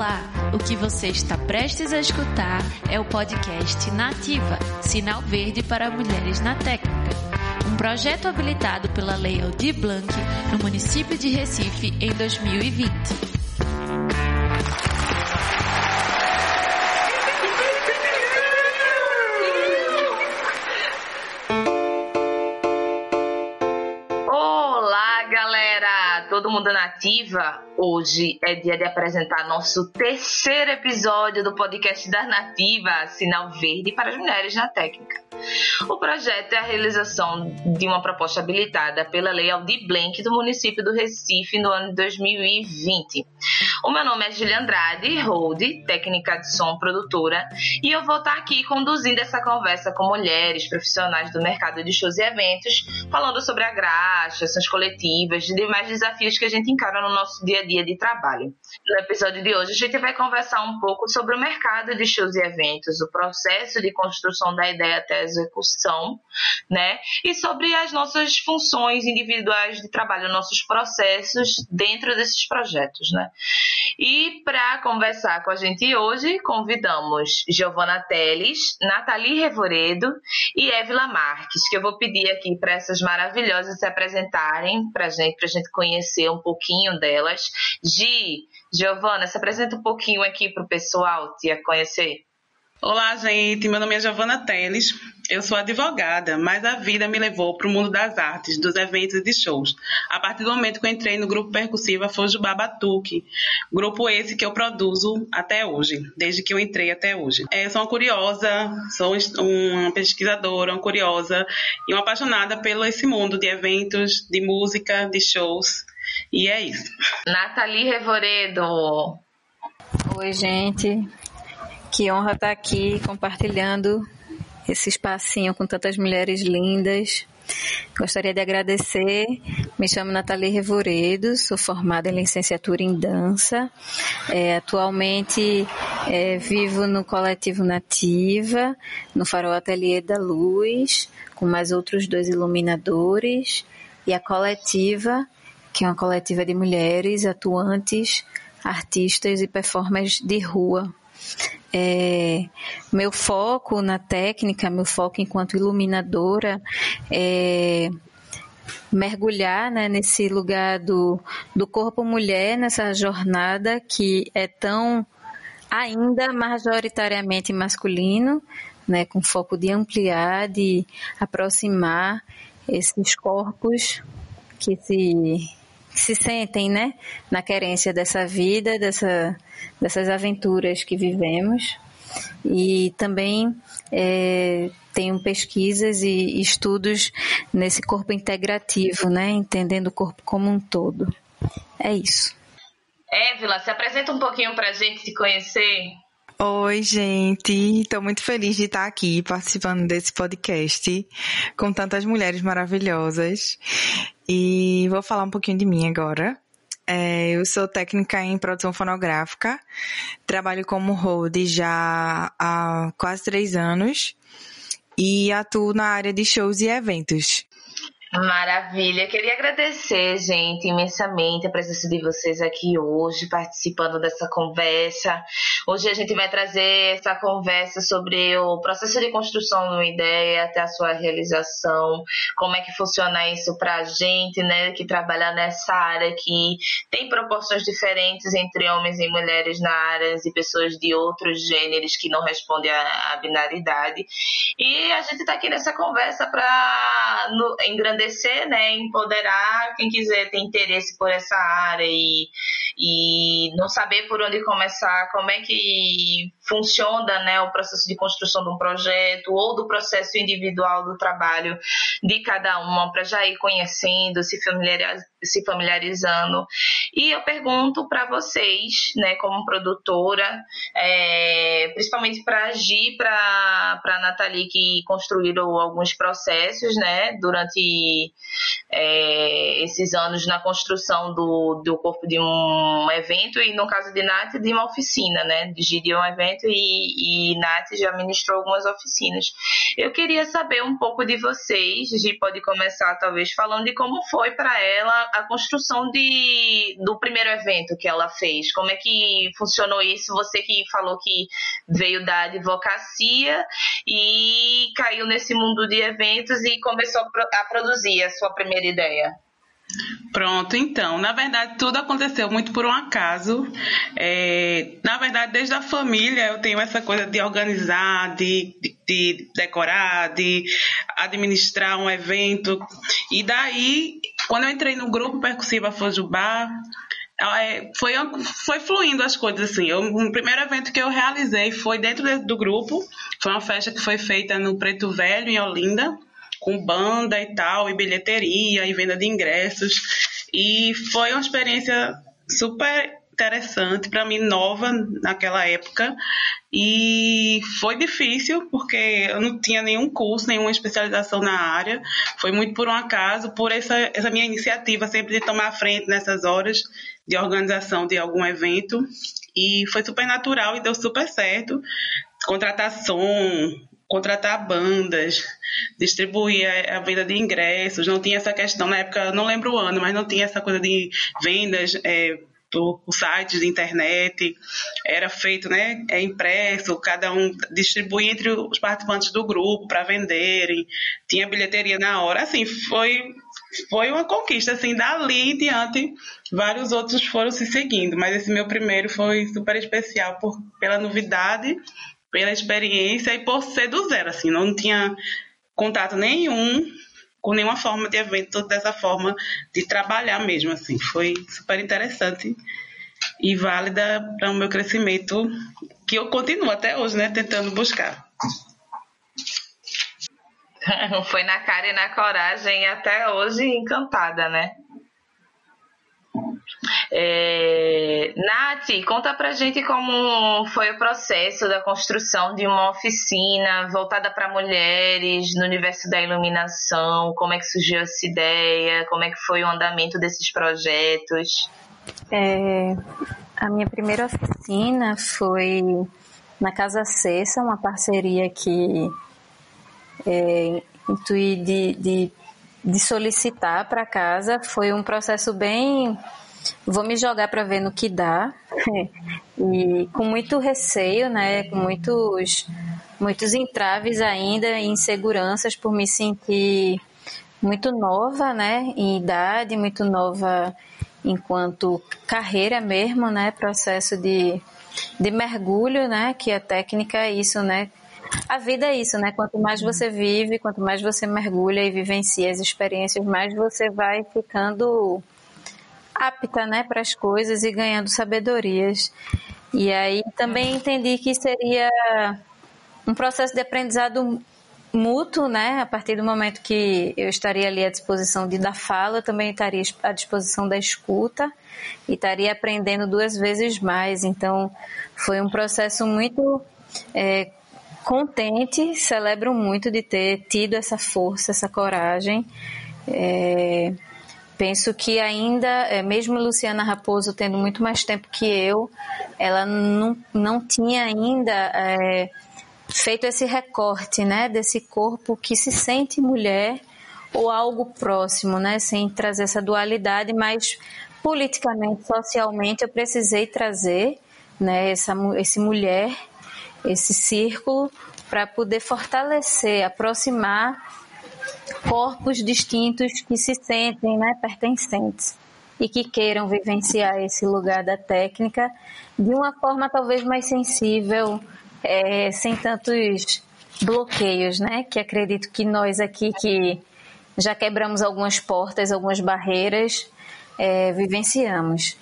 Olá! O que você está prestes a escutar é o podcast Nativa Sinal Verde para Mulheres na Técnica. Um projeto habilitado pela Lei Aldir Blanc no município de Recife em 2020. Todo mundo nativa, hoje é dia de apresentar nosso terceiro episódio do podcast da Nativa, Sinal Verde para as Mulheres na Técnica. O projeto é a realização de uma proposta habilitada pela Lei Aldir Blanc do município do Recife no ano de 2020. O meu nome é Julia Andrade, hold, técnica de som produtora, e eu vou estar aqui conduzindo essa conversa com mulheres profissionais do mercado de shows e eventos, falando sobre a graxa, ações coletivas e demais desafios que a gente encara no nosso dia a dia de trabalho. No episódio de hoje, a gente vai conversar um pouco sobre o mercado de shows e eventos, o processo de construção da ideia até a execução, né? E sobre as nossas funções individuais de trabalho, nossos processos dentro desses projetos, né? E para conversar com a gente hoje, convidamos Giovana Teles, Nathalie Revoredo e Évila Marques, que eu vou pedir aqui para essas maravilhosas se apresentarem para gente, a gente conhecer um pouquinho delas. Gi, Giovana, se apresenta um pouquinho aqui para o pessoal te conhecer. Olá, gente. Meu nome é Giovana Teles. Eu sou advogada, mas a vida me levou para o mundo das artes, dos eventos e de shows. A partir do momento que eu entrei no grupo percussivo Fujubá Batuque, grupo esse que eu produzo até hoje, desde que eu entrei até hoje. É, sou uma curiosa, sou uma pesquisadora, uma curiosa e uma apaixonada pelo esse mundo de eventos, de música, de shows. E é isso. Nathalie Revoredo. Oi, gente. Que honra estar aqui compartilhando esse espacinho com tantas mulheres lindas. Gostaria de agradecer. Me chamo Nathalie Revoredo, sou formada em licenciatura em dança. É, atualmente é, vivo no coletivo Nativa, no Farol Ateliê da Luz, com mais outros dois iluminadores. E a coletiva, que é uma coletiva de mulheres atuantes, artistas e performers de rua. É, meu foco na técnica, meu foco enquanto iluminadora é mergulhar né, nesse lugar do, do corpo mulher, nessa jornada que é tão ainda majoritariamente masculino, né, com foco de ampliar, de aproximar esses corpos que se se sentem, né, na querência dessa vida, dessa, dessas aventuras que vivemos. E também é, tenho pesquisas e estudos nesse corpo integrativo, né, entendendo o corpo como um todo. É isso. Évila, se apresenta um pouquinho para a gente te conhecer. Oi, gente. Estou muito feliz de estar aqui participando desse podcast com tantas mulheres maravilhosas. E vou falar um pouquinho de mim agora. É, eu sou técnica em produção fonográfica, trabalho como hold já há quase três anos e atuo na área de shows e eventos. Maravilha. Queria agradecer, gente, imensamente a presença de vocês aqui hoje, participando dessa conversa. Hoje a gente vai trazer essa conversa sobre o processo de construção de uma ideia até a sua realização, como é que funciona isso para a gente, né, que trabalha nessa área que tem proporções diferentes entre homens e mulheres na área e pessoas de outros gêneros que não respondem à, binaridade. E a gente está aqui nessa conversa para engrandecer engrandecer, né, empoderar quem quiser ter interesse por essa área e, e não saber por onde começar, como é que funciona né, o processo de construção de um projeto ou do processo individual do trabalho de cada uma, para já ir conhecendo, se, familiarizando, se familiarizando. E eu pergunto para vocês, né, como produtora, é, principalmente para agir para a Nathalie, que construíram alguns processos né, durante é, esses anos na construção do, do corpo de um evento, e no caso de Nath, de uma oficina, né, de um evento e, e Nath já ministrou algumas oficinas. Eu queria saber um pouco de vocês, Gi pode começar talvez falando de como foi para ela a construção de, do primeiro evento que ela fez, como é que funcionou isso, você que falou que veio da advocacia e caiu nesse mundo de eventos e começou a produzir a sua primeira ideia. Pronto, então, na verdade tudo aconteceu muito por um acaso. É, na verdade, desde a família eu tenho essa coisa de organizar, de, de, de decorar, de administrar um evento. E daí, quando eu entrei no grupo Percussiva Fojubá, é, foi, foi fluindo as coisas assim. Eu, o primeiro evento que eu realizei foi dentro do grupo. Foi uma festa que foi feita no Preto Velho, em Olinda com banda e tal, e bilheteria e venda de ingressos. E foi uma experiência super interessante para mim, nova naquela época. E foi difícil, porque eu não tinha nenhum curso, nenhuma especialização na área. Foi muito por um acaso, por essa, essa minha iniciativa sempre de tomar a frente nessas horas de organização de algum evento. E foi super natural e deu super certo. Contratar som, contratar bandas, distribuir a, a, venda de ingressos, não tinha essa questão, na época, não lembro o ano, mas não tinha essa coisa de vendas é, por, sites de internet, era feito, né, é impresso, cada um distribui entre os participantes do grupo para venderem, tinha bilheteria na hora, assim, foi foi uma conquista, assim, dali em diante, vários outros foram se seguindo, mas esse meu primeiro foi super especial por, pela novidade pela experiência e por ser do zero, assim, não tinha contato nenhum com nenhuma forma de evento dessa forma de trabalhar mesmo, assim, foi super interessante e válida para o meu crescimento que eu continuo até hoje, né, tentando buscar. Foi na cara e na coragem até hoje encantada, né? É... Nath, conta pra gente como foi o processo da construção de uma oficina voltada para mulheres no universo da iluminação, como é que surgiu essa ideia, como é que foi o andamento desses projetos. É, a minha primeira oficina foi na Casa Cessa, uma parceria que é, intuí de, de, de solicitar para casa. Foi um processo bem vou me jogar para ver no que dá. e com muito receio, né, com muitos muitos entraves ainda, inseguranças por me sentir muito nova, né, em idade, muito nova enquanto carreira mesmo, né, processo de, de mergulho, né, que a técnica é isso, né, a vida é isso, né? Quanto mais você vive, quanto mais você mergulha e vivencia as experiências, mais você vai ficando apta, né, para as coisas e ganhando sabedorias. E aí também entendi que seria um processo de aprendizado mútuo, né? A partir do momento que eu estaria ali à disposição de dar fala, eu também estaria à disposição da escuta e estaria aprendendo duas vezes mais. Então, foi um processo muito é, contente, celebro muito de ter tido essa força, essa coragem. É, penso que ainda, é, mesmo Luciana Raposo tendo muito mais tempo que eu, ela não, não tinha ainda é, feito esse recorte, né, desse corpo que se sente mulher ou algo próximo, né, sem trazer essa dualidade, mas politicamente, socialmente, eu precisei trazer, né, essa, esse mulher, esse círculo, para poder fortalecer, aproximar corpos distintos que se sentem né, pertencentes e que queiram vivenciar esse lugar da técnica de uma forma talvez mais sensível, é, sem tantos bloqueios, né? Que acredito que nós aqui que já quebramos algumas portas, algumas barreiras, é, vivenciamos.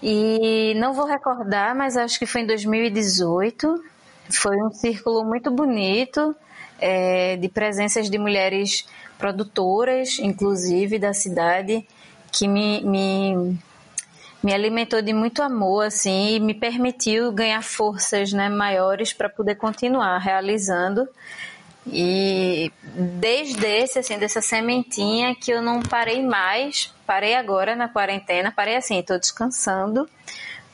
E não vou recordar, mas acho que foi em 2018. Foi um círculo muito bonito é, de presenças de mulheres produtoras, inclusive da cidade, que me, me, me alimentou de muito amor, assim, e me permitiu ganhar forças né, maiores para poder continuar realizando. E desde esse, assim, dessa sementinha que eu não parei mais, parei agora na quarentena, parei assim, estou descansando,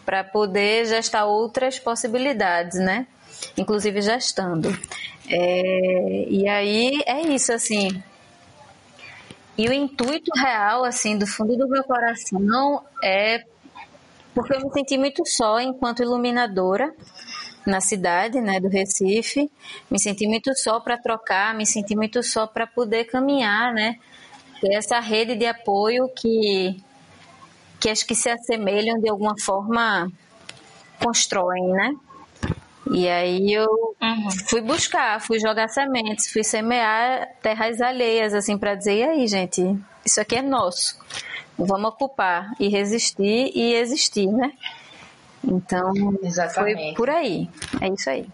para poder gestar outras possibilidades, né? Inclusive gestando. É, e aí é isso, assim. E o intuito real, assim, do fundo do meu coração é porque eu me senti muito só enquanto iluminadora na cidade, né, do Recife. Me senti muito só para trocar, me senti muito só para poder caminhar, né? Ter essa rede de apoio que que acho que se assemelham de alguma forma constroem, né? E aí eu uhum. fui buscar, fui jogar sementes, fui semear terras alheias, assim, para dizer, e aí, gente, isso aqui é nosso. Vamos ocupar e resistir e existir, né? Então, Exatamente. foi por aí. É isso aí.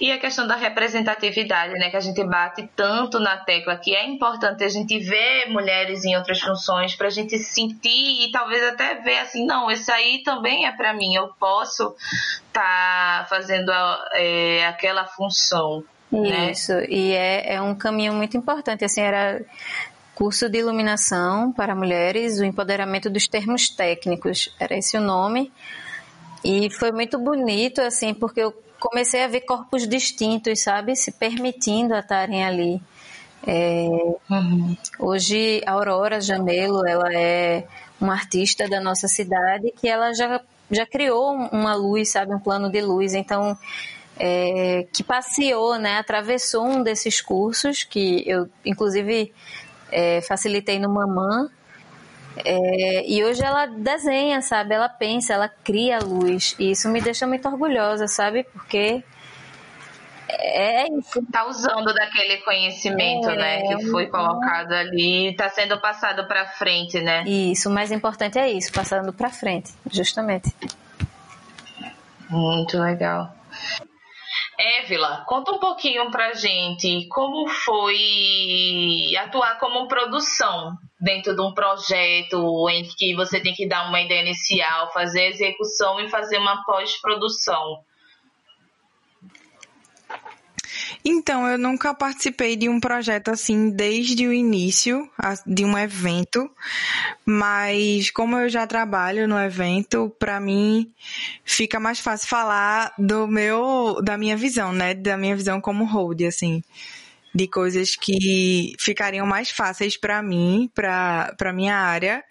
E a questão da representatividade, né, que a gente bate tanto na tecla, que é importante a gente ver mulheres em outras funções para a gente sentir e talvez até ver assim, não, esse aí também é para mim, eu posso estar tá fazendo a, é, aquela função. Né? Isso, né? e é, é um caminho muito importante, assim, era curso de iluminação para mulheres, o empoderamento dos termos técnicos, era esse o nome. E foi muito bonito, assim, porque eu comecei a ver corpos distintos, sabe? Se permitindo a estarem ali. É, uhum. Hoje, a Aurora Jamelo, ela é uma artista da nossa cidade que ela já, já criou uma luz, sabe? Um plano de luz. Então, é, que passeou, né? Atravessou um desses cursos que eu, inclusive, é, facilitei no Mamã. É, e hoje ela desenha, sabe? Ela pensa, ela cria luz. E isso me deixa muito orgulhosa, sabe? Porque é isso. Tá usando daquele conhecimento, é, né? Que foi colocado ali, tá sendo passado para frente, né? Isso, o mais importante é isso, passando para frente, justamente. Muito legal. Évila, conta um pouquinho pra gente como foi atuar como produção dentro de um projeto em que você tem que dar uma ideia inicial, fazer a execução e fazer uma pós-produção. Então, eu nunca participei de um projeto assim desde o início, de um evento, mas como eu já trabalho no evento, para mim fica mais fácil falar do meu, da minha visão, né? Da minha visão como hold, assim, de coisas que ficariam mais fáceis para mim, para minha área,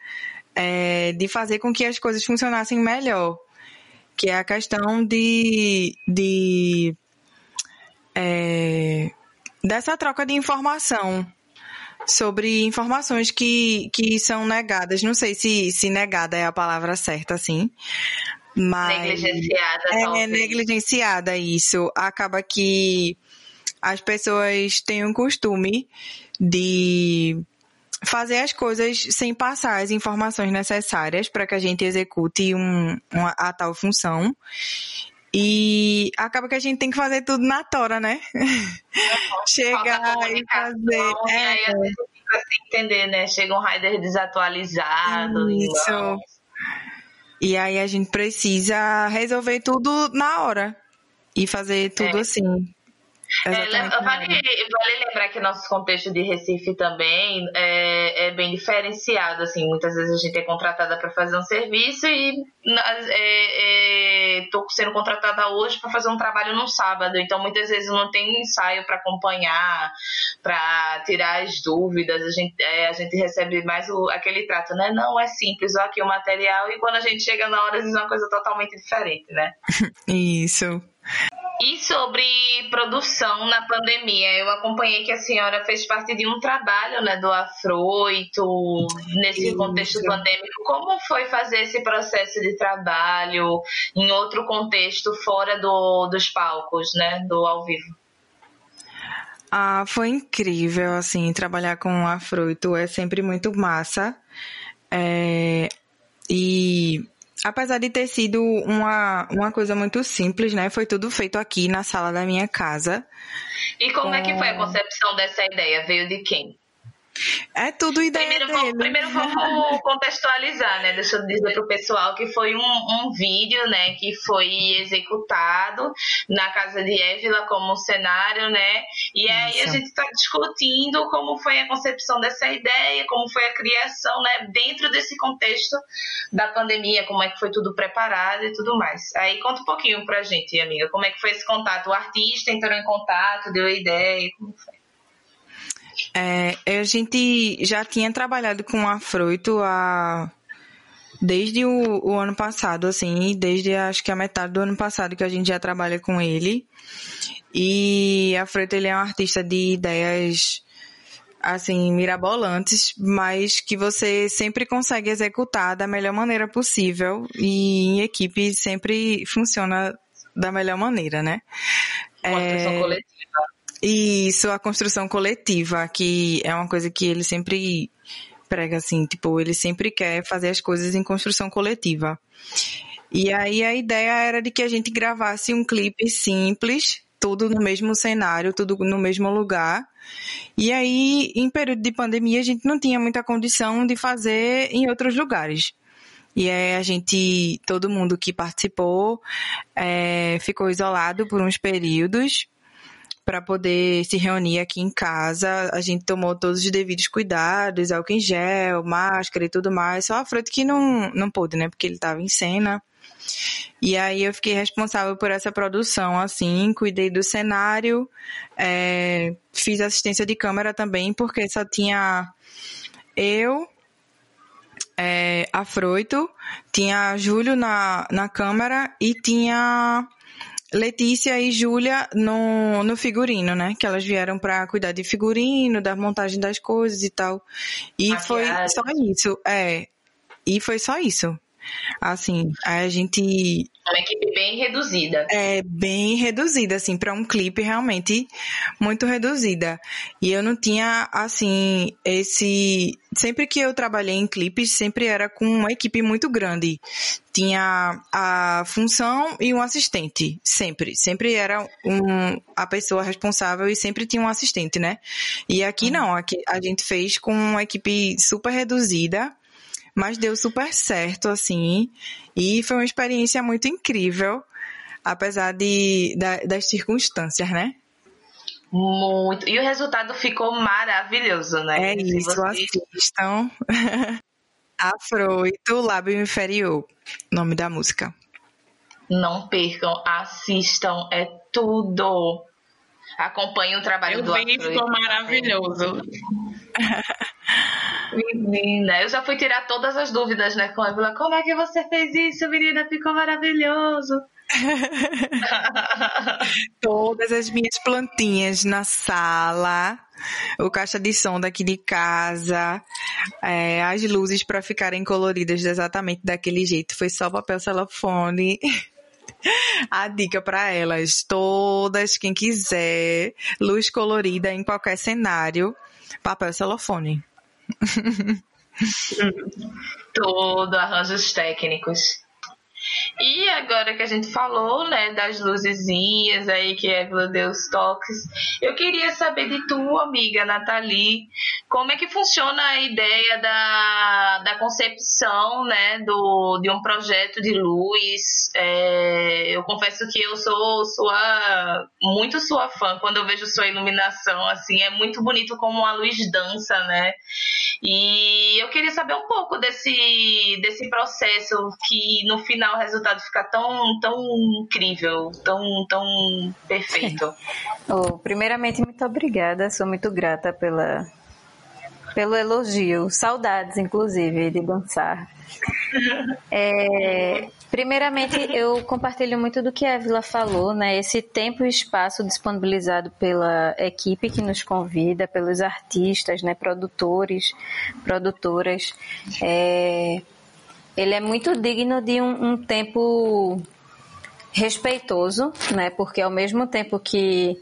é, de fazer com que as coisas funcionassem melhor, que é a questão de, de é, dessa troca de informação sobre informações que, que são negadas. Não sei se, se negada é a palavra certa, assim. Mas negligenciada. É talvez. negligenciada isso. Acaba que as pessoas têm um costume de fazer as coisas sem passar as informações necessárias para que a gente execute um, uma, a tal função. E acaba que a gente tem que fazer tudo na tora, né? Chegar e fazer. E aí, é. fica sem entender, né? Chega um rider desatualizado. Isso. E aí a gente precisa resolver tudo na hora. E fazer tudo é. assim. É, vale, vale, lembrar que nosso contexto de Recife também é, é, bem diferenciado. Assim, muitas vezes a gente é contratada para fazer um serviço e estou é, é sendo contratada hoje para fazer um trabalho no sábado. Então, muitas vezes não tem ensaio para acompanhar, para tirar as dúvidas. A gente, é, a gente recebe mais o, aquele trato, né? Não é simples, olha aqui o material. E quando a gente chega na hora, é uma coisa totalmente diferente, né? Isso. E sobre produção na pandemia, eu acompanhei que a senhora fez parte de um trabalho né, do Afroito, nesse Isso. contexto pandêmico. Como foi fazer esse processo de trabalho em outro contexto, fora do, dos palcos, né, do ao vivo? Ah, foi incrível, assim, trabalhar com o Afroito é sempre muito massa. É, e apesar de ter sido uma, uma coisa muito simples, né? Foi tudo feito aqui na sala da minha casa. E como com... é que foi a concepção dessa ideia? Veio de quem? É tudo ideia primeiro, dele. Vamos, primeiro vamos contextualizar, né? Deixa eu dizer pro pessoal que foi um, um vídeo, né, que foi executado na casa de Évila como cenário, né? E aí Isso. a gente está discutindo como foi a concepção dessa ideia, como foi a criação, né, dentro desse contexto da pandemia, como é que foi tudo preparado e tudo mais. Aí conta um pouquinho pra gente, amiga, como é que foi esse contato? O artista entrou em contato, deu a ideia, como foi? É, a gente já tinha trabalhado com a Froito a desde o, o, ano passado, assim, desde acho que a metade do ano passado que a gente já trabalha com ele. E a Froito ele é um artista de ideias assim mirabolantes, mas que você sempre consegue executar da melhor maneira possível e em equipe sempre funciona da melhor maneira, né? Uma é... coletiva. Isso, a construção coletiva, que é uma coisa que ele sempre prega assim, tipo, ele sempre quer fazer as coisas em construção coletiva. E aí a ideia era de que a gente gravasse um clipe simples, tudo no mesmo cenário, tudo no mesmo lugar. E aí, em período de pandemia, a gente não tinha muita condição de fazer em outros lugares. E aí a gente, todo mundo que participou, é, ficou isolado por uns períodos para poder se reunir aqui em casa. A gente tomou todos os devidos cuidados, álcool em gel, máscara e tudo mais. Só a Fruta que não, não pôde, né? Porque ele estava em cena. E aí eu fiquei responsável por essa produção, assim, cuidei do cenário, é, fiz assistência de câmera também, porque só tinha eu, é, a Froito, tinha Júlio na, na câmera e tinha Letícia e Júlia no, no figurino, né? Que elas vieram para cuidar de figurino, da montagem das coisas e tal. E Maquiagem. foi só isso, é. E foi só isso. Assim, a gente. Uma equipe bem reduzida. É, bem reduzida, assim, para um clipe realmente muito reduzida. E eu não tinha, assim, esse. Sempre que eu trabalhei em clipes, sempre era com uma equipe muito grande. Tinha a função e um assistente, sempre. Sempre era um, a pessoa responsável e sempre tinha um assistente, né? E aqui uhum. não, aqui a gente fez com uma equipe super reduzida mas deu super certo, assim. E foi uma experiência muito incrível, apesar de, da, das circunstâncias, né? Muito. E o resultado ficou maravilhoso, né? É isso, você... assistam. Afroito, Lábio Inferior, nome da música. Não percam, assistam, é tudo. Acompanhe o trabalho eu do vi, ficou maravilhoso. Menina, eu já fui tirar todas as dúvidas, né, com a Ávila. Como é que você fez isso, menina? Ficou maravilhoso. Todas as minhas plantinhas na sala, o caixa de som daqui de casa, é, as luzes para ficarem coloridas exatamente daquele jeito. Foi só papel celofone. A dica para elas, todas, quem quiser, luz colorida em qualquer cenário, papel celofone. Todo arranjos técnicos. E agora que a gente falou, né, das luzezinhas aí que Évila deu os toques, eu queria saber de tu, amiga Nathalie, como é que funciona a ideia da, da concepção, né, do, de um projeto de luz. É, eu confesso que eu sou sua, muito sua fã quando eu vejo sua iluminação, assim, é muito bonito como a luz dança, né? E eu queria saber um pouco desse, desse processo que no final resultado fica tão, tão incrível, tão, tão perfeito. oh, primeiramente, muito obrigada, sou muito grata pela, pelo elogio. Saudades, inclusive, de dançar. É, primeiramente, eu compartilho muito do que a Vila falou, né? Esse tempo e espaço disponibilizado pela equipe que nos convida, pelos artistas, né? Produtores, produtoras. É, ele é muito digno de um, um tempo respeitoso, né? Porque ao mesmo tempo que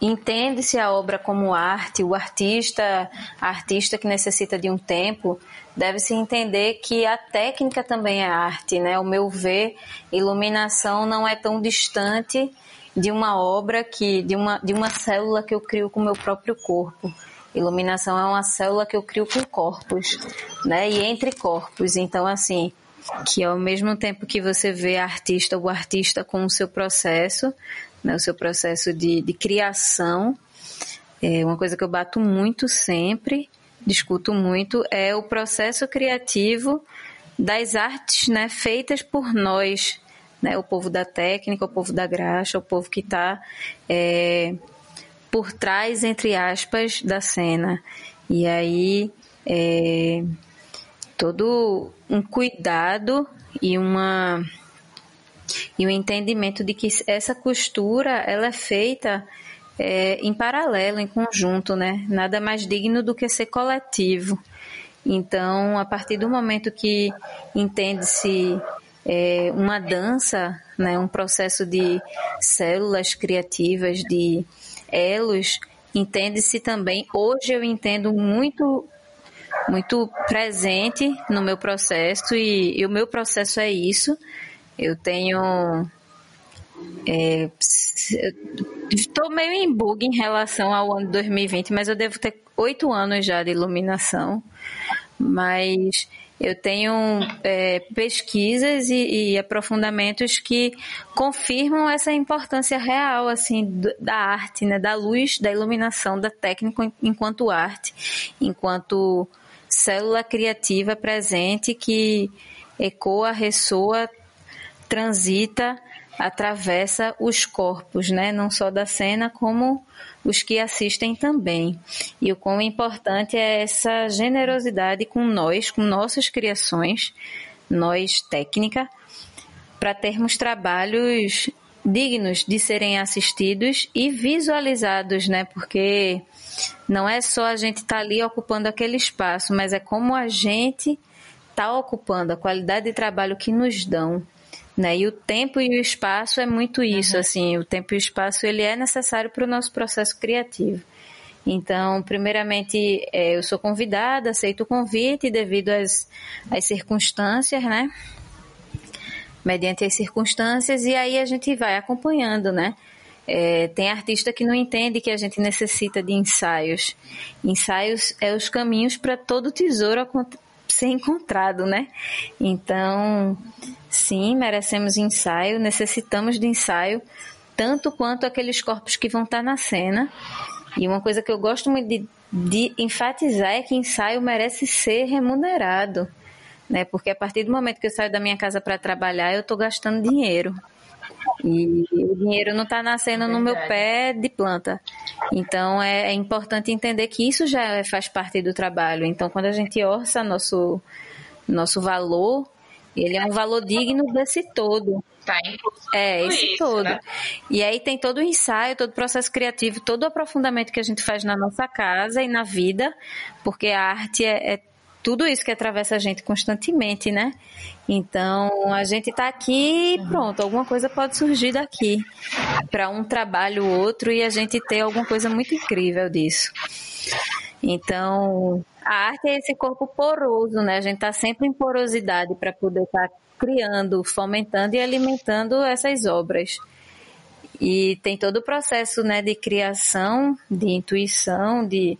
entende-se a obra como arte, o artista, a artista que necessita de um tempo, deve-se entender que a técnica também é arte, né? O meu ver, iluminação não é tão distante de uma obra que de uma de uma célula que eu crio com o meu próprio corpo. Iluminação é uma célula que eu crio com corpos, né? E entre corpos. Então, assim, que ao mesmo tempo que você vê a artista o artista com o seu processo, né, o seu processo de, de criação, é uma coisa que eu bato muito sempre, discuto muito, é o processo criativo das artes né, feitas por nós, né, o povo da técnica, o povo da graxa, o povo que está é, por trás, entre aspas, da cena. E aí, é, todo um cuidado e uma e o um entendimento de que essa costura ela é feita é, em paralelo, em conjunto, né? Nada mais digno do que ser coletivo. Então, a partir do momento que entende-se é, uma dança, né, um processo de células criativas, de elos, entende-se também. Hoje eu entendo muito muito presente no meu processo e, e o meu processo é isso. Eu tenho é, estou meio em bug em relação ao ano 2020, mas eu devo ter oito anos já de iluminação. Mas eu tenho é, pesquisas e, e, aprofundamentos que confirmam essa importância real assim da arte, né, da luz, da iluminação, da técnica enquanto arte, enquanto célula criativa presente que ecoa, ressoa, transita, atravessa os corpos, né, não só da cena como os que assistem também. E o quão importante é essa generosidade com nós, com nossas criações, nós técnica, para termos trabalhos dignos de serem assistidos e visualizados, né? Porque não é só a gente estar tá ali ocupando aquele espaço, mas é como a gente está ocupando, a qualidade de trabalho que nos dão. Né? E o tempo e o espaço é muito isso, uhum. assim, o tempo e o espaço ele é necessário para o nosso processo criativo. Então, primeiramente, é, eu sou convidada, aceito o convite devido às, às circunstâncias, né? Mediante as circunstâncias, e aí a gente vai acompanhando, né? É, tem artista que não entende que a gente necessita de ensaios. Ensaios é os caminhos para todo tesouro ser encontrado, né? Então, sim, merecemos ensaio, necessitamos de ensaio, tanto quanto aqueles corpos que vão estar na cena. E uma coisa que eu gosto muito de, de enfatizar é que ensaio merece ser remunerado, né? Porque a partir do momento que eu saio da minha casa para trabalhar, eu estou gastando dinheiro. E o dinheiro não está nascendo no meu pé de planta. Então é, é, importante entender que isso já faz parte do trabalho. Então quando a gente orça nosso, nosso valor, ele é um valor digno desse todo. Tá é, esse isso, todo. Né? E aí tem todo o ensaio, todo o processo criativo, todo o aprofundamento que a gente faz na nossa casa e na vida, porque a arte é, é tudo isso que atravessa a gente constantemente, né? Então, a gente está aqui e pronto, alguma coisa pode surgir daqui para um trabalho ou outro e a gente ter alguma coisa muito incrível disso. Então, a arte é esse corpo poroso, né? A gente está sempre em porosidade para poder estar tá criando, fomentando e alimentando essas obras. E tem todo o processo né, de criação, de intuição, de,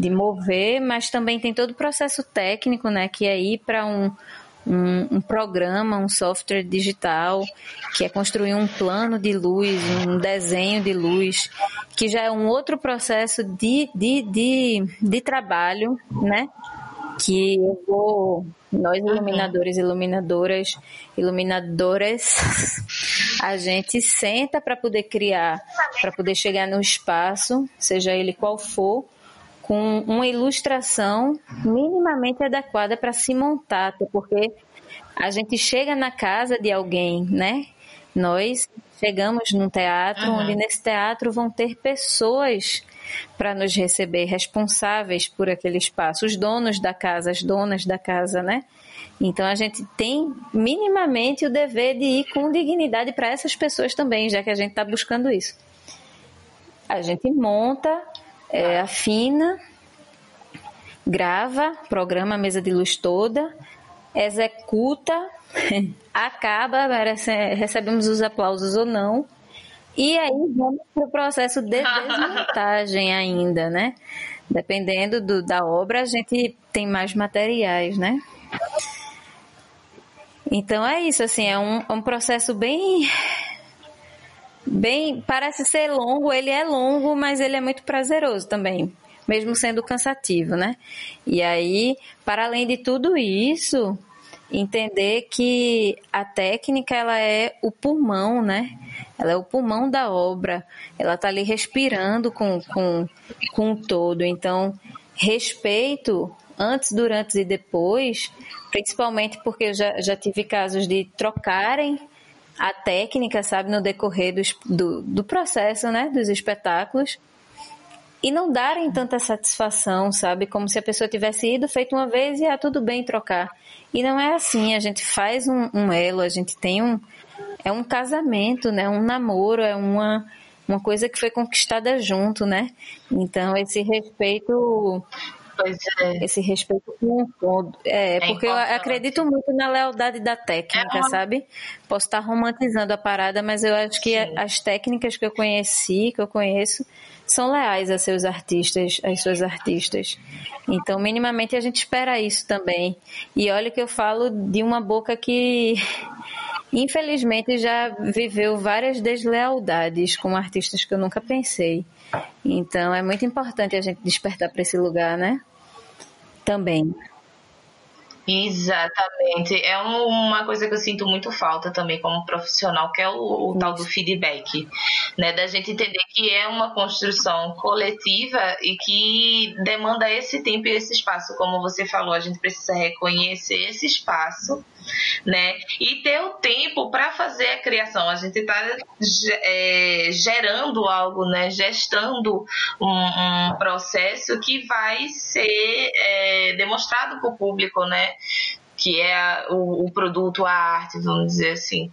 de mover, mas também tem todo o processo técnico, né, que é ir para um, um, um, programa, um software digital, que é construir um plano de luz, um desenho de luz, que já é um outro processo de, de, de, de trabalho, né? Que eu vou, nós iluminadores, iluminadoras, iluminadoras, a gente senta para poder criar, para poder chegar no espaço, seja ele qual for, com uma ilustração minimamente adequada para se montar, porque a gente chega na casa de alguém, né? Nós chegamos num teatro, uhum. onde nesse teatro vão ter pessoas para nos receber, responsáveis por aquele espaço, os donos da casa, as donas da casa, né? Então a gente tem minimamente o dever de ir com dignidade para essas pessoas também, já que a gente está buscando isso. A gente monta é, afina, grava, programa a mesa de luz toda, executa, acaba, recebemos os aplausos ou não, e aí vamos para o processo de desmontagem ainda, né? Dependendo do, da obra, a gente tem mais materiais, né? Então é isso, assim, é um, é um processo bem bem, parece ser longo, ele é longo, mas ele é muito prazeroso também, mesmo sendo cansativo, né? E aí, para além de tudo isso, entender que a técnica ela é o pulmão, né? Ela é o pulmão da obra. Ela está ali respirando com, com, com todo. Então, respeito antes, durante e depois, principalmente porque eu já, já tive casos de trocarem a técnica, sabe, no decorrer do, do, processo, né, dos espetáculos, e não darem tanta satisfação, sabe, como se a pessoa tivesse ido, feito uma vez e ah, tudo bem trocar. E não é assim, a gente faz um, um elo, a gente tem um, é um casamento, né, um namoro, é uma, uma coisa que foi conquistada junto, né? Então, esse respeito Pois é. Esse respeito com todo. É, é porque importante. eu acredito muito na lealdade da técnica, é uma... sabe? Posso estar romantizando a parada, mas eu acho que Sim. as técnicas que eu conheci, que eu conheço, são leais a seus artistas, às suas artistas. Então, minimamente a gente espera isso também. E olha que eu falo de uma boca que infelizmente já viveu várias deslealdades com artistas que eu nunca pensei. Então é muito importante a gente despertar para esse lugar, né? Também. Exatamente. É uma coisa que eu sinto muito falta também como profissional, que é o, o, tal do feedback, né? Da gente entender que é uma construção coletiva e que demanda esse tempo e esse espaço. Como você falou, a gente precisa reconhecer esse espaço né? E ter o tempo para fazer a criação. A gente está é, gerando algo, né? Gestando um, um processo que vai ser é, demonstrado para o público, né? Que é o, o produto, a arte, vamos dizer assim.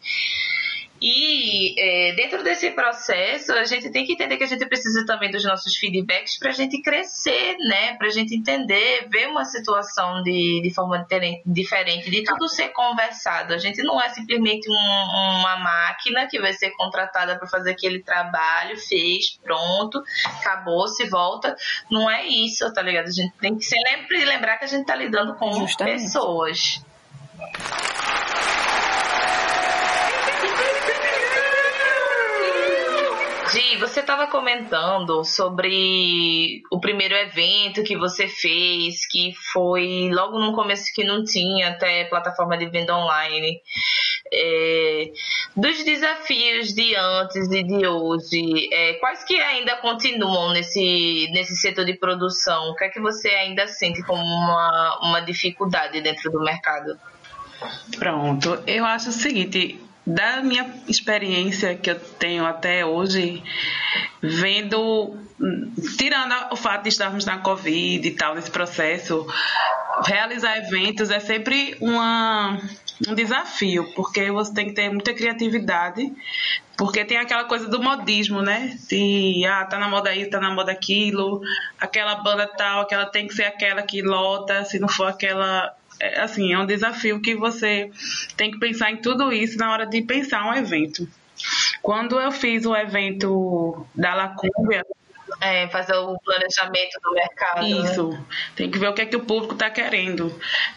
E é, dentro desse processo, a gente tem que entender que a gente precisa também dos nossos feedbacks para a gente crescer, né? Para a gente entender, ver uma situação de, de forma diferente, de tudo ser conversado. A gente não é simplesmente um, uma máquina que vai ser contratada para fazer aquele trabalho, fez, pronto, acabou, se volta. Não é isso, tá ligado? A gente tem que sempre lembrar que a gente está lidando com Justamente. pessoas. Gi, você estava comentando sobre o primeiro evento que você fez, que foi logo no começo que não tinha até plataforma de venda online. É, dos desafios de antes e de hoje, é, quais que ainda continuam nesse, nesse setor de produção? O que é que você ainda sente como uma, uma dificuldade dentro do mercado? Pronto, eu acho o seguinte, da minha experiência que eu tenho até hoje, vendo, tirando o fato de estarmos na Covid e tal, nesse processo, realizar eventos é sempre uma, um desafio, porque você tem que ter muita criatividade, porque tem aquela coisa do modismo, né? De, ah, tá na moda isso, tá na moda aquilo, aquela banda tal, aquela tem que ser aquela que lota, se não for aquela é, assim, é um desafio que você tem que pensar em tudo isso na hora de pensar um evento. Quando eu fiz o evento da Lacúmbia, é, fazer o planejamento do mercado. Né? Isso. Né? Tem que ver o que é que o público está querendo.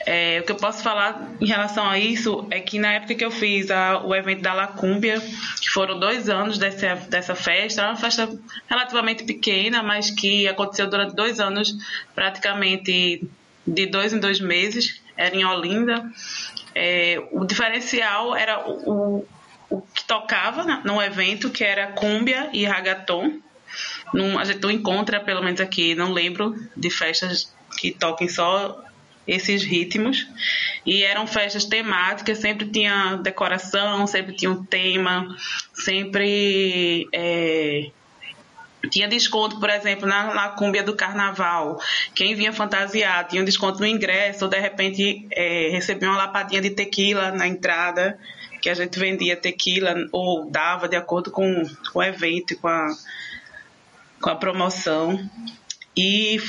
É, o que eu posso falar em relação a isso é que na época que eu fiz a, o evento da Lacúmbia, que foram dois anos dessa, dessa festa, era uma festa relativamente pequena, mas que aconteceu durante dois anos, praticamente de dois em dois meses era em Olinda. É, o diferencial era o, o, o que tocava no evento, que era cúmbia e ragaton. Num, a gente não encontra, pelo menos aqui, não lembro de festas que toquem só esses ritmos. E eram festas temáticas, sempre tinha decoração, sempre tinha um tema, sempre é, tinha desconto, por exemplo, na, na cúmbia do carnaval. Quem vinha fantasiado tinha um desconto no ingresso, ou de repente é, recebia uma lapadinha de tequila na entrada, que a gente vendia tequila ou dava de acordo com, com o evento, com a, com a promoção. E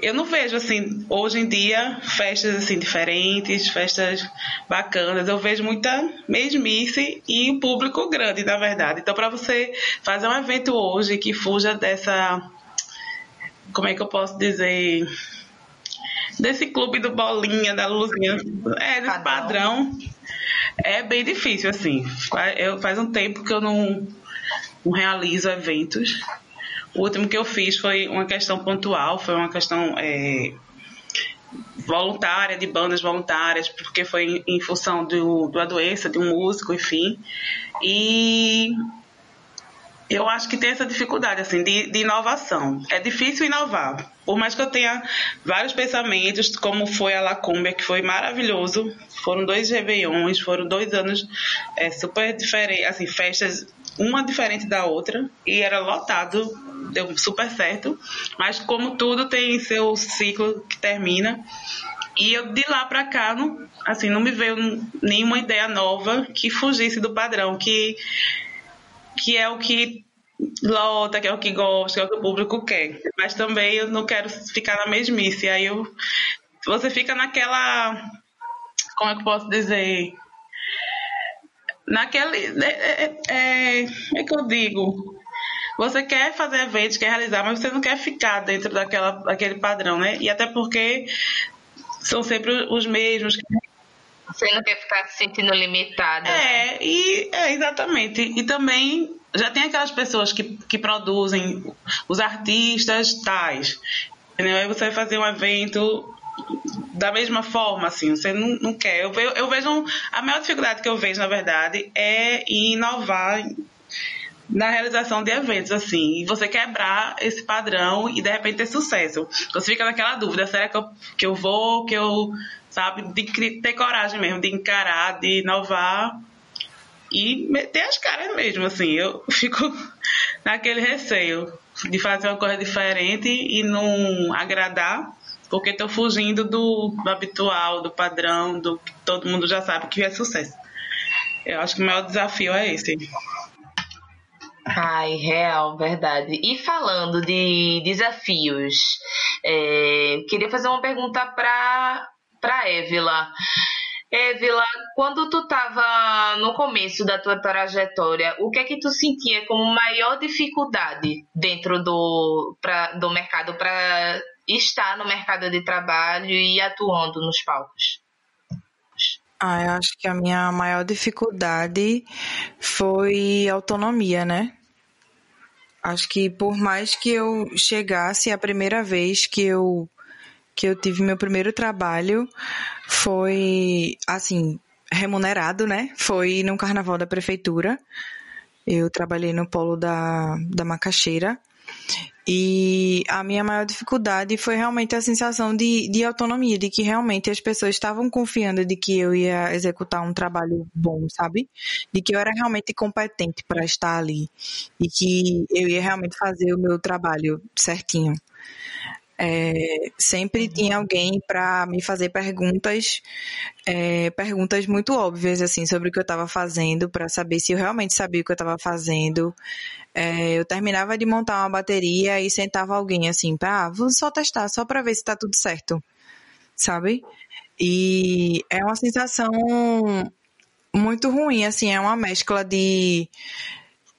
eu não vejo assim hoje em dia festas assim diferentes, festas bacanas. Eu vejo muita mesmice e um público grande, na verdade. Então, para você fazer um evento hoje que fuja dessa como é que eu posso dizer? Desse clube do Bolinha, da Luzinha. É, desse padrão. É bem difícil, assim. Eu, faz um tempo que eu não, não realizo eventos. O último que eu fiz foi uma questão pontual, foi uma questão é, voluntária, de bandas voluntárias, porque foi em, função do, da doença de um músico, enfim. E eu acho que tem essa dificuldade assim de, de, inovação. É difícil inovar. Por mais que eu tenha vários pensamentos, como foi a Lacúmbia, que foi maravilhoso. Foram dois réveillons, foram dois anos é, super diferentes, assim, festas uma diferente da outra. E era lotado, deu super certo. Mas como tudo tem seu ciclo que termina. E eu de lá para cá, não, assim, não me veio nenhuma ideia nova que fugisse do padrão, que que é o que lota, que é o que gosta, que é o que o público quer. Mas também eu não quero ficar na mesmice. Aí eu, você fica naquela. Como é que eu posso dizer? Naquele. É, é, é, é que eu digo. Você quer fazer eventos, quer realizar, mas você não quer ficar dentro daquela, daquele padrão, né? E até porque são sempre os mesmos. Você não quer ficar se sentindo limitada. É, e é, exatamente. E também já tem aquelas pessoas que, que produzem os artistas tais. Entendeu? Aí você vai fazer um evento da mesma forma, assim, você não, não quer. Eu, eu, eu vejo. A maior dificuldade que eu vejo, na verdade, é inovar na realização de eventos, assim, e você quebrar esse padrão e de repente ter sucesso. Você fica naquela dúvida, será que eu, que eu vou, que eu, sabe, de ter coragem mesmo, de encarar, de inovar e meter as caras mesmo, assim. Eu fico naquele receio de fazer uma coisa diferente e não agradar, porque estou fugindo do, do, habitual, do padrão, do que todo mundo já sabe que é sucesso. Eu acho que o maior desafio é esse. Ai, real, verdade. E falando de desafios, é, queria fazer uma pergunta para para Évila. Évila, quando tu estava no começo da tua trajetória, o que é que tu sentia como maior dificuldade dentro do, pra, do mercado para estar no mercado de trabalho e atuando nos palcos? Ah, eu acho que a minha maior dificuldade foi autonomia, né? Acho que por mais que eu chegasse a primeira vez que eu que eu tive meu primeiro trabalho foi, assim, remunerado, né? Foi no carnaval da prefeitura. Eu trabalhei no polo da, da macaxeira. E a minha maior dificuldade foi realmente a sensação de, de autonomia, de que realmente as pessoas estavam confiando de que eu ia executar um trabalho bom, sabe? De que eu era realmente competente para estar ali e que eu ia realmente fazer o meu trabalho certinho. É, sempre tinha alguém para me fazer perguntas, é, perguntas muito óbvias assim sobre o que eu estava fazendo, para saber se eu realmente sabia o que eu estava fazendo. É, eu terminava de montar uma bateria e sentava alguém assim, para, ah, vou só testar, só para ver se está tudo certo, sabe? E é uma sensação muito ruim, assim, é uma mescla de,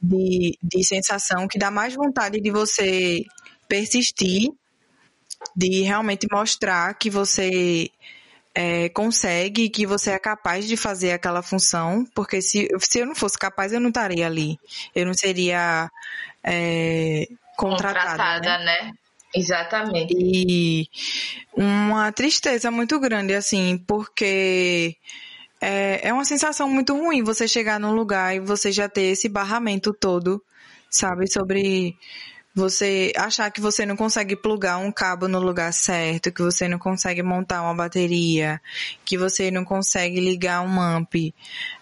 de, de sensação que dá mais vontade de você persistir de realmente mostrar que você é, consegue, que você é capaz de fazer aquela função, porque se, se eu não fosse capaz, eu não estaria ali. Eu não seria é, contratada. Contratada, né? né? Exatamente. E uma tristeza muito grande, assim, porque é, é uma sensação muito ruim você chegar num lugar e você já ter esse barramento todo, sabe, sobre você achar que você não consegue plugar um cabo no lugar certo, que você não consegue montar uma bateria, que você não consegue ligar um amp.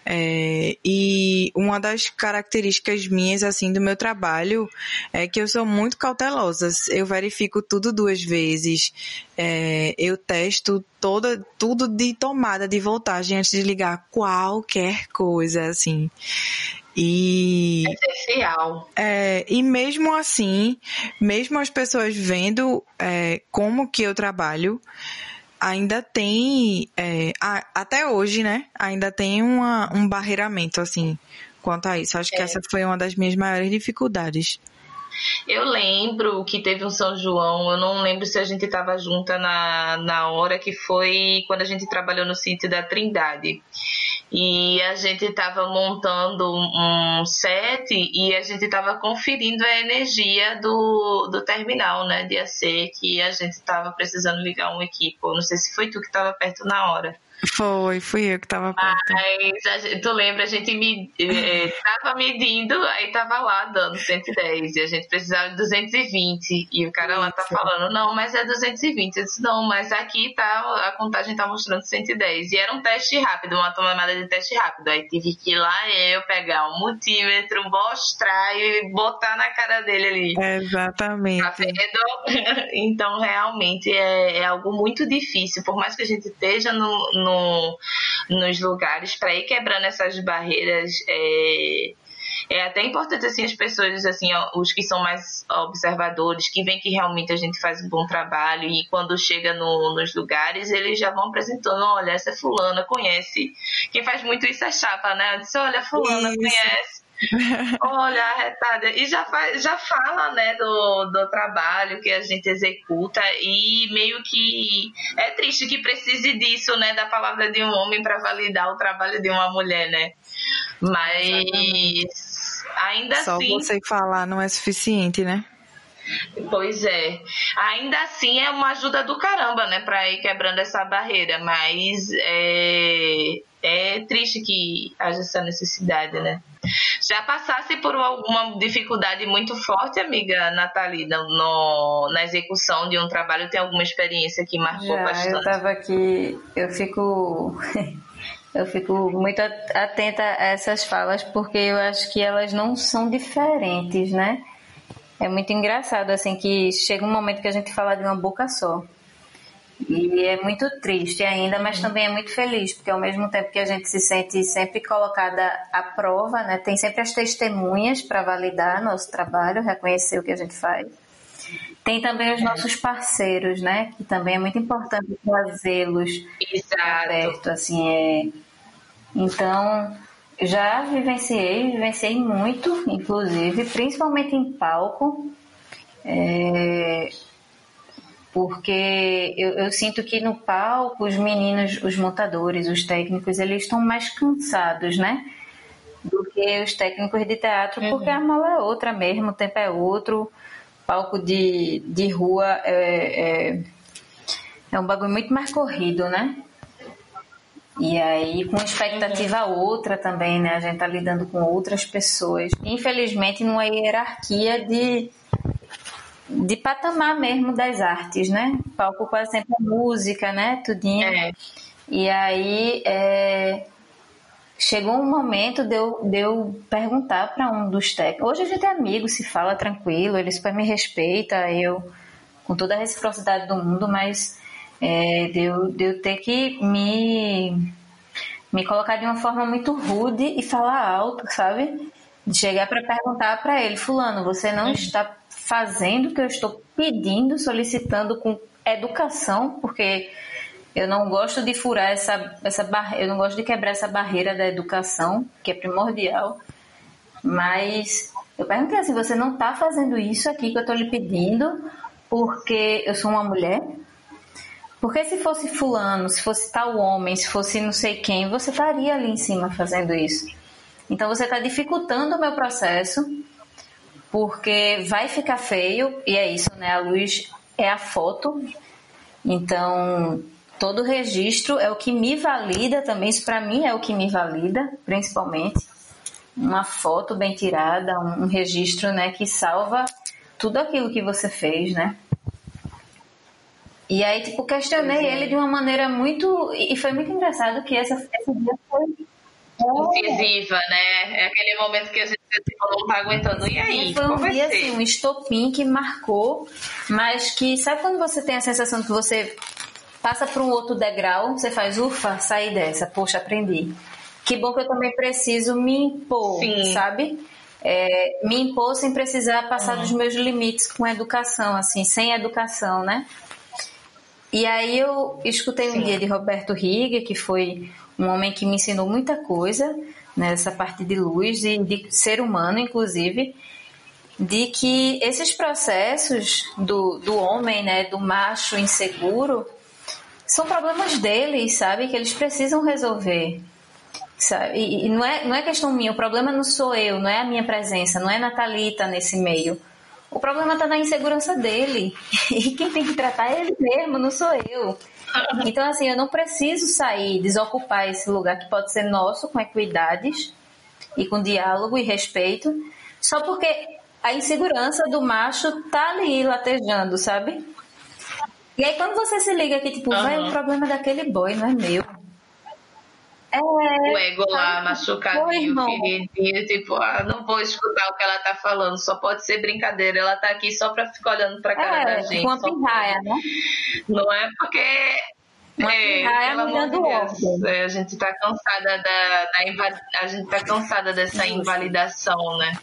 É, e uma das características minhas, assim, do meu trabalho é que eu sou muito cautelosa. Eu verifico tudo duas vezes. É, eu testo toda, tudo de tomada de voltagem antes de ligar qualquer coisa, assim. E. Essencial. É, e mesmo assim, mesmo as pessoas vendo é, como que eu trabalho, ainda tem, é, a, até hoje, né? Ainda tem uma, um barreiramento, assim, quanto a isso. Acho que é. essa foi uma das minhas maiores dificuldades. Eu lembro que teve um São João, eu não lembro se a gente estava junta na, na hora que foi quando a gente trabalhou no sítio da Trindade. E a gente estava montando um set e a gente estava conferindo a energia do, do terminal, né, de AC, que a gente estava precisando ligar um equipo. Não sei se foi tu que estava perto na hora. Foi, fui eu que tava perto. Mas gente, tu lembra, a gente me, eh, tava medindo, aí tava lá dando 110 e a gente precisava de 220 e o cara lá tá falando, não, mas é 220. Eu disse, não, mas aqui tá, a contagem tá mostrando 110. E era um teste rápido, uma tomada de teste rápido. Aí tive que ir lá eu pegar um multímetro, mostrar e botar na cara dele ali. Exatamente. Tá vendo? então, realmente é, é algo muito difícil, por mais que a gente esteja no, no no, nos lugares para ir quebrando essas barreiras. É, é até importante assim as pessoas assim os que são mais observadores que veem que realmente a gente faz um bom trabalho e quando chega no, nos lugares eles já vão apresentando olha essa é fulana conhece quem faz muito isso é chapa né eu disse olha fulana isso. conhece Olha, arretada. E já, já fala, né, do, do trabalho que a gente executa e meio que é triste que precise disso, né, da palavra de um homem para validar o trabalho de uma mulher, né? Mas ainda Só assim. Só você falar não é suficiente, né? Pois é. Ainda assim é uma ajuda do caramba, né, para ir quebrando essa barreira, mas é, é triste que haja essa necessidade, né? Já passasse por alguma dificuldade muito forte, amiga Nathalie, no, na execução de um trabalho? Tem alguma experiência que marcou Já, bastante? Eu estava aqui, eu fico. Eu fico muito atenta a essas falas porque eu acho que elas não são diferentes, né? É muito engraçado assim que chega um momento que a gente fala de uma boca só. E é muito triste ainda, mas também é muito feliz, porque ao mesmo tempo que a gente se sente sempre colocada à prova, né, tem sempre as testemunhas para validar nosso trabalho, reconhecer o que a gente faz. Tem também os nossos parceiros, né, que também é muito importante trazê-los perto, assim, é... Então, já vivenciei, vivenciei muito, inclusive, principalmente em palco. É porque eu, eu, sinto que no palco os meninos, os montadores, os técnicos, eles estão mais cansados, né? Do que os técnicos de teatro, uhum. porque a mala é outra mesmo, o tempo é outro, palco de, de rua é, é, é um bagulho muito mais corrido, né? E aí, com expectativa uhum. outra também, né? A gente tá lidando com outras pessoas. Infelizmente, numa hierarquia de de patamar mesmo das artes, né? Palco quase sempre a música, né? Tudinho. É. E aí é, chegou um momento de eu, de eu perguntar para um dos técnicos. Hoje a gente é amigo, se fala tranquilo, ele super me respeita, eu com toda a reciprocidade do mundo, mas é, de, eu, de eu ter que me, me colocar de uma forma muito rude e falar alto, sabe? De chegar para perguntar para ele, fulano, você não está fazendo o que eu estou pedindo, solicitando com educação, porque eu não gosto de furar essa, essa barreira, eu não gosto de quebrar essa barreira da educação, que é primordial. Mas eu perguntei assim: você não está fazendo isso aqui que eu estou lhe pedindo porque eu sou uma mulher? Porque se fosse fulano, se fosse tal homem, se fosse não sei quem, você estaria ali em cima fazendo isso. Então você está dificultando o meu processo porque vai ficar feio, e é isso, né? A luz é a foto, então todo registro é o que me valida também, isso para mim é o que me valida, principalmente. Uma foto bem tirada, um registro, né, que salva tudo aquilo que você fez, né? E aí, tipo, questionei é. ele de uma maneira muito. E foi muito engraçado que essa, esse dia foi incisiva, né? É aquele momento que a gente tipo, não tá aguentando. E aí? Foi um dia assim, um estopim que marcou, mas que sabe quando você tem a sensação que você passa para um outro degrau, você faz, ufa, saí dessa, poxa, aprendi. Que bom que eu também preciso me impor, Sim. sabe? É, me impor sem precisar passar uhum. dos meus limites com educação, assim, sem educação, né? E aí eu escutei um dia de Roberto Riga, que foi um homem que me ensinou muita coisa nessa parte de luz e de ser humano, inclusive. de que esses processos do, do homem, né, do macho inseguro, são problemas deles, sabe? Que eles precisam resolver. Sabe? E, e, não, é, não é questão minha, o problema não sou eu, não é a minha presença, não é Natalita nesse meio. O problema está na insegurança dele. E quem tem que tratar é ele mesmo, não sou eu. Então, assim, eu não preciso sair, desocupar esse lugar que pode ser nosso, com equidades e com diálogo e respeito, só porque a insegurança do macho tá ali latejando, sabe? E aí quando você se liga que, tipo, uhum. o problema é daquele boy, não é meu. É, o ego lá machucadinho, feridinho, tipo, ah, não vou escutar o que ela tá falando, só pode ser brincadeira. Ela tá aqui só pra ficar olhando pra cara é, da gente. Uma pirraia, né? Não é porque uma é, pelo amor de Deus, é, a gente tá cansada da, da a gente tá cansada dessa invalidação, né?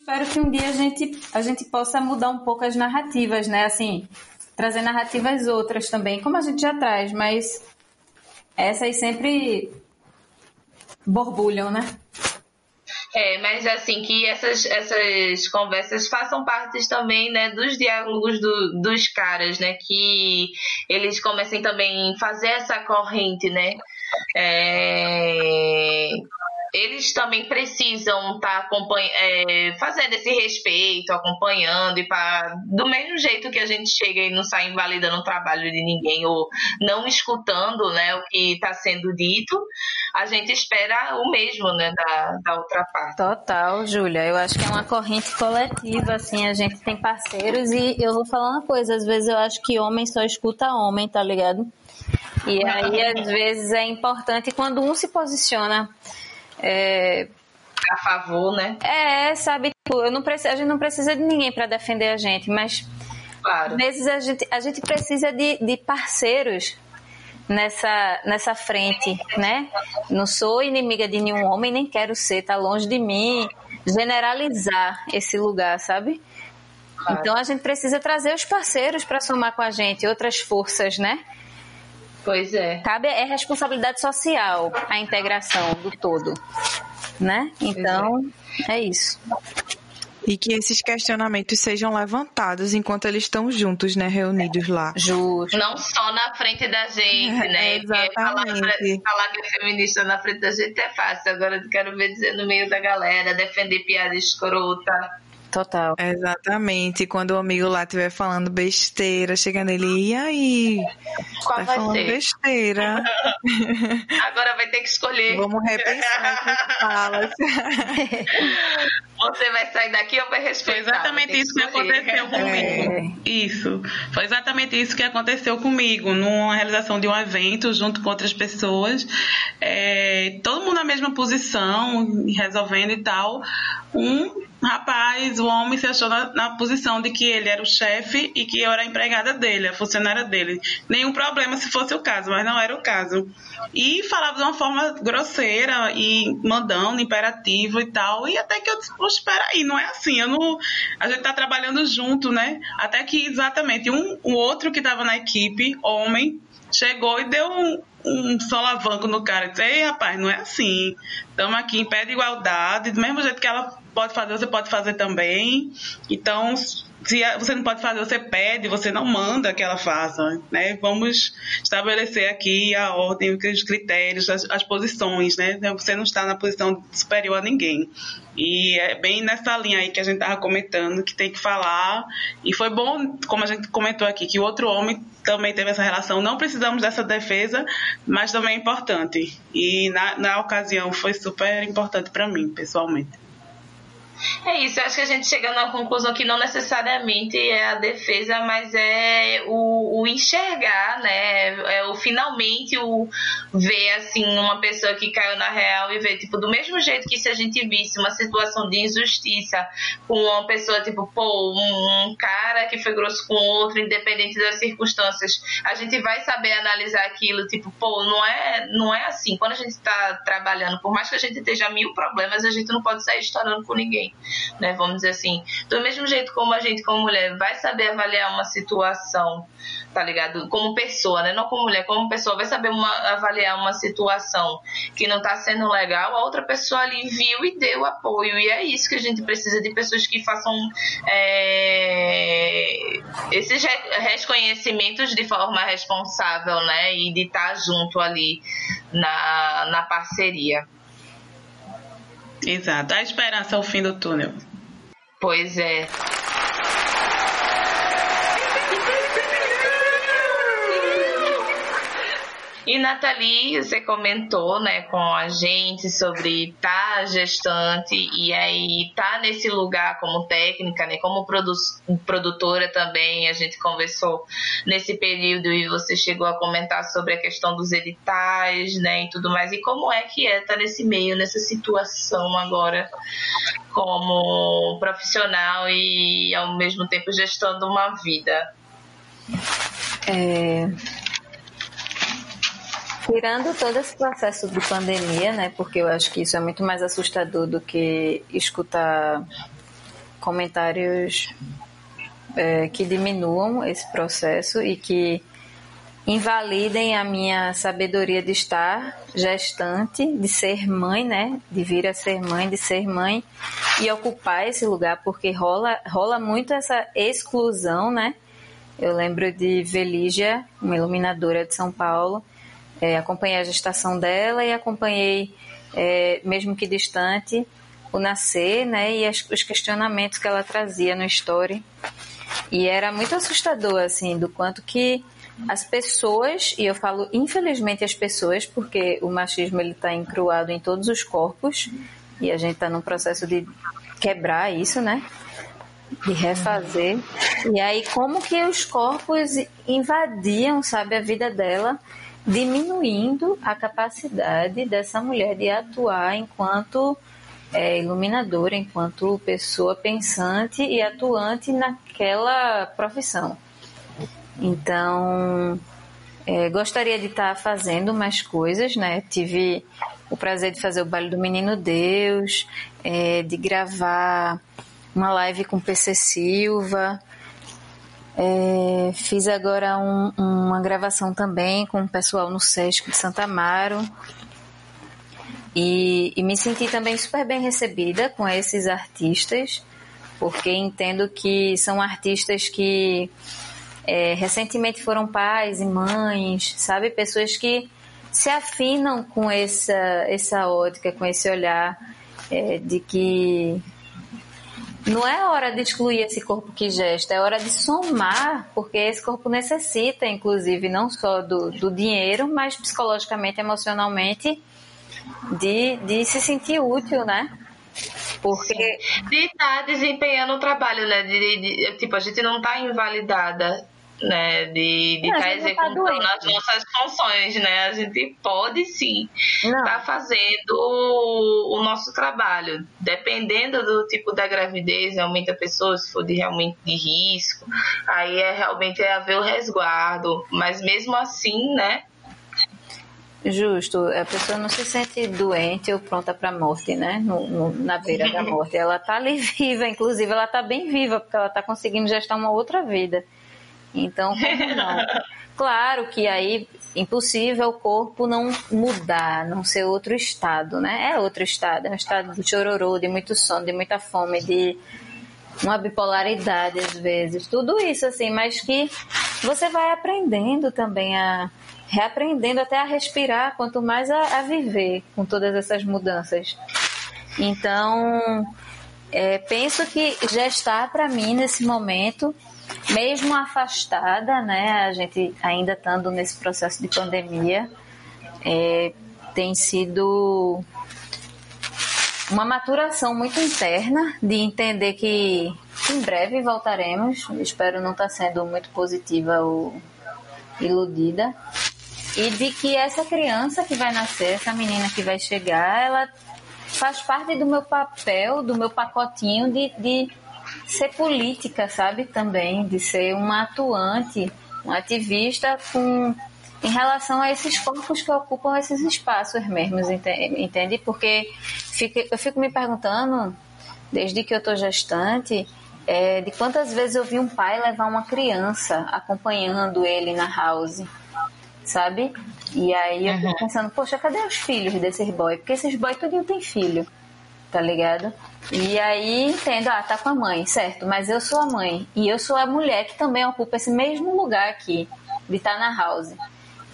Espero que um dia a gente a gente possa mudar um pouco as narrativas, né? Assim, trazer narrativas outras também, como a gente já traz, mas essas sempre borbulham, né? É, mas assim, que essas, essas conversas façam parte também, né, dos diálogos do, dos caras, né, que eles comecem também a fazer essa corrente, né, é, eles também precisam estar tá é, fazendo esse respeito, acompanhando, e pra, do mesmo jeito que a gente chega e não sai invalidando o trabalho de ninguém ou não escutando né, o que está sendo dito, a gente espera o mesmo né, da, da outra parte. Total, Júlia. Eu acho que é uma corrente coletiva, assim, a gente tem parceiros e eu vou falar uma coisa, às vezes eu acho que homem só escuta homem, tá ligado? E aí, às vezes, é importante quando um se posiciona é, a favor, né? É, sabe, tipo, eu não preciso, a gente não precisa de ninguém para defender a gente, mas claro. às vezes a gente, a gente precisa de, de parceiros nessa, nessa frente, né? Não sou inimiga de nenhum homem, nem quero ser, tá longe de mim generalizar esse lugar, sabe? Claro. Então a gente precisa trazer os parceiros para somar com a gente, outras forças, né? Pois é. Cabe é responsabilidade social a integração do todo, né? Então é. é isso. E que esses questionamentos sejam levantados enquanto eles estão juntos, né? Reunidos lá. Justo. Não só na frente da gente, né? exatamente. Falar, falar, que é feminista na frente da gente é fácil. Agora eu quero ver dizer no meio da galera, defender piada escrota. Total. Exatamente. Quando o amigo lá estiver falando besteira, chega nele, e aí? Qual tá vai falando ser? besteira. Agora vai ter que escolher. Vamos repensar falas. Você vai sair daqui ou vai respeitar? Foi exatamente que isso que aconteceu comigo. É. Isso. Foi exatamente isso que aconteceu comigo. Numa realização de um evento junto com outras pessoas. É, todo mundo na mesma posição, resolvendo e tal. Um rapaz, o homem se achou na, na, posição de que ele era o chefe e que eu era a empregada dele, a funcionária dele. Nenhum problema se fosse o caso, mas não era o caso. E falava de uma forma grosseira e mandando, imperativo e tal. E até que eu disse, poxa, espera aí, não é assim. Eu não, a gente tá trabalhando junto, né? Até que exatamente um, o outro que estava na equipe, homem, chegou e deu um, um solavanco no cara. Disse, ei, rapaz, não é assim. Estamos aqui em pé de igualdade, do mesmo jeito que ela pode fazer, você pode fazer também. Então, se você não pode fazer, você pede, você não manda que ela faça, né? Vamos estabelecer aqui a ordem, os critérios, as, as posições, né? Você não está na posição superior a ninguém. E é bem nessa linha aí que a gente estava comentando que tem que falar. E foi bom, como a gente comentou aqui, que o outro homem também teve essa relação. Não precisamos dessa defesa, mas também é importante. E na, na ocasião foi super importante para mim, pessoalmente. É isso, acho que a gente chega numa conclusão que não necessariamente é a defesa, mas é o, o enxergar, né? É o finalmente o ver assim uma pessoa que caiu na real e ver, tipo, do mesmo jeito que se a gente visse uma situação de injustiça com uma pessoa, tipo, pô, um, um cara que foi grosso com outro, independente das circunstâncias, a gente vai saber analisar aquilo, tipo, pô, não é, não é assim. Quando a gente está trabalhando, por mais que a gente esteja mil problemas, a gente não pode sair estourando com ninguém. Né? Vamos dizer assim, do mesmo jeito como a gente como mulher vai saber avaliar uma situação, tá ligado? Como pessoa, né? Não como mulher, como pessoa vai saber uma, avaliar uma situação que não tá sendo legal, a outra pessoa ali viu e deu apoio. E é isso que a gente precisa de pessoas que façam é, esses reconhecimentos de forma responsável, né? E de estar tá junto ali na, na parceria. Exato. A esperança ao fim do túnel. Pois é. E Nathalie, você comentou, né, com a gente sobre estar tá gestante e aí tá nesse lugar como técnica, né, como produ produtora também. A gente conversou nesse período e você chegou a comentar sobre a questão dos editais, né, e tudo mais. E como é que é estar tá nesse meio, nessa situação agora como profissional e ao mesmo tempo gestando uma vida? É, Tirando todo esse processo de pandemia, né? Porque eu acho que isso é muito mais assustador do que escutar comentários é, que diminuam esse processo e que invalidem a minha sabedoria de estar gestante, de ser mãe, né? De vir a ser mãe, de ser mãe e ocupar esse lugar, porque rola, rola muito essa exclusão, né? Eu lembro de Velígia, uma iluminadora de São Paulo, é, acompanhei a gestação dela e acompanhei, é, mesmo que distante, o nascer, né? E as, os questionamentos que ela trazia no story. E era muito assustador, assim, do quanto que as pessoas, e eu falo infelizmente as pessoas, porque o machismo ele está encruado em todos os corpos e a gente está num processo de quebrar isso, né? De refazer. E aí como que os corpos invadiam, sabe, a vida dela diminuindo a capacidade dessa mulher de atuar enquanto é, iluminadora, enquanto pessoa pensante e atuante naquela profissão. Então, é, gostaria de estar fazendo mais coisas, né? Tive o prazer de fazer o baile do Menino Deus, é, de gravar uma live com PC Silva, é, fiz agora um, uma gravação também com o pessoal no Sesc de Santa Amaro. E, e, me senti também super bem recebida com esses artistas, porque entendo que são artistas que é, recentemente foram pais e mães, sabe? Pessoas que se afinam com essa, essa ótica, com esse olhar é, de que não é hora de excluir esse corpo que gesta, é hora de somar, porque esse corpo necessita, inclusive, não só do, do dinheiro, mas psicologicamente, emocionalmente, de, de se sentir útil, né? Porque. De estar desempenhando o trabalho, né? De, de, de, tipo, a gente não está invalidada né, de estar tá executando tá as nossas funções, né? A gente pode sim estar tá fazendo o, o, nosso trabalho. Dependendo do tipo da gravidez, realmente a pessoa, se for de realmente de risco, aí é realmente é haver o resguardo. Mas mesmo assim, né? Justo, a pessoa não se sente doente ou pronta para morte, né? No, no, na beira da morte. Ela está ali viva, inclusive ela está bem viva, porque ela está conseguindo gestar uma outra vida. Então, não? Claro que aí impossível o corpo não mudar, não ser outro estado, né? É outro estado, é um estado de chororô, de muito sono, de muita fome, de uma bipolaridade às vezes, tudo isso assim, mas que você vai aprendendo também a reaprendendo até a respirar, quanto mais a, a viver com todas essas mudanças. Então, é, penso que gestar para mim nesse momento mesmo afastada, né, a gente ainda estando nesse processo de pandemia, é, tem sido uma maturação muito interna de entender que em breve voltaremos. Espero não estar tá sendo muito positiva ou iludida. E de que essa criança que vai nascer, essa menina que vai chegar, ela faz parte do meu papel, do meu pacotinho de, de ser política, sabe? Também, de ser uma atuante, um ativista com em relação a esses corpos que ocupam esses espaços mesmos, entende? Porque fico, eu fico me perguntando desde que eu tô gestante, é, de quantas vezes eu vi um pai levar uma criança acompanhando ele na house, sabe? E aí eu fico pensando, poxa, cadê os filhos desses boys? Porque esses boys tudinho tem filho, tá ligado? E aí entendo, ah, tá com a mãe, certo, mas eu sou a mãe. E eu sou a mulher que também ocupa esse mesmo lugar aqui, de estar tá na house.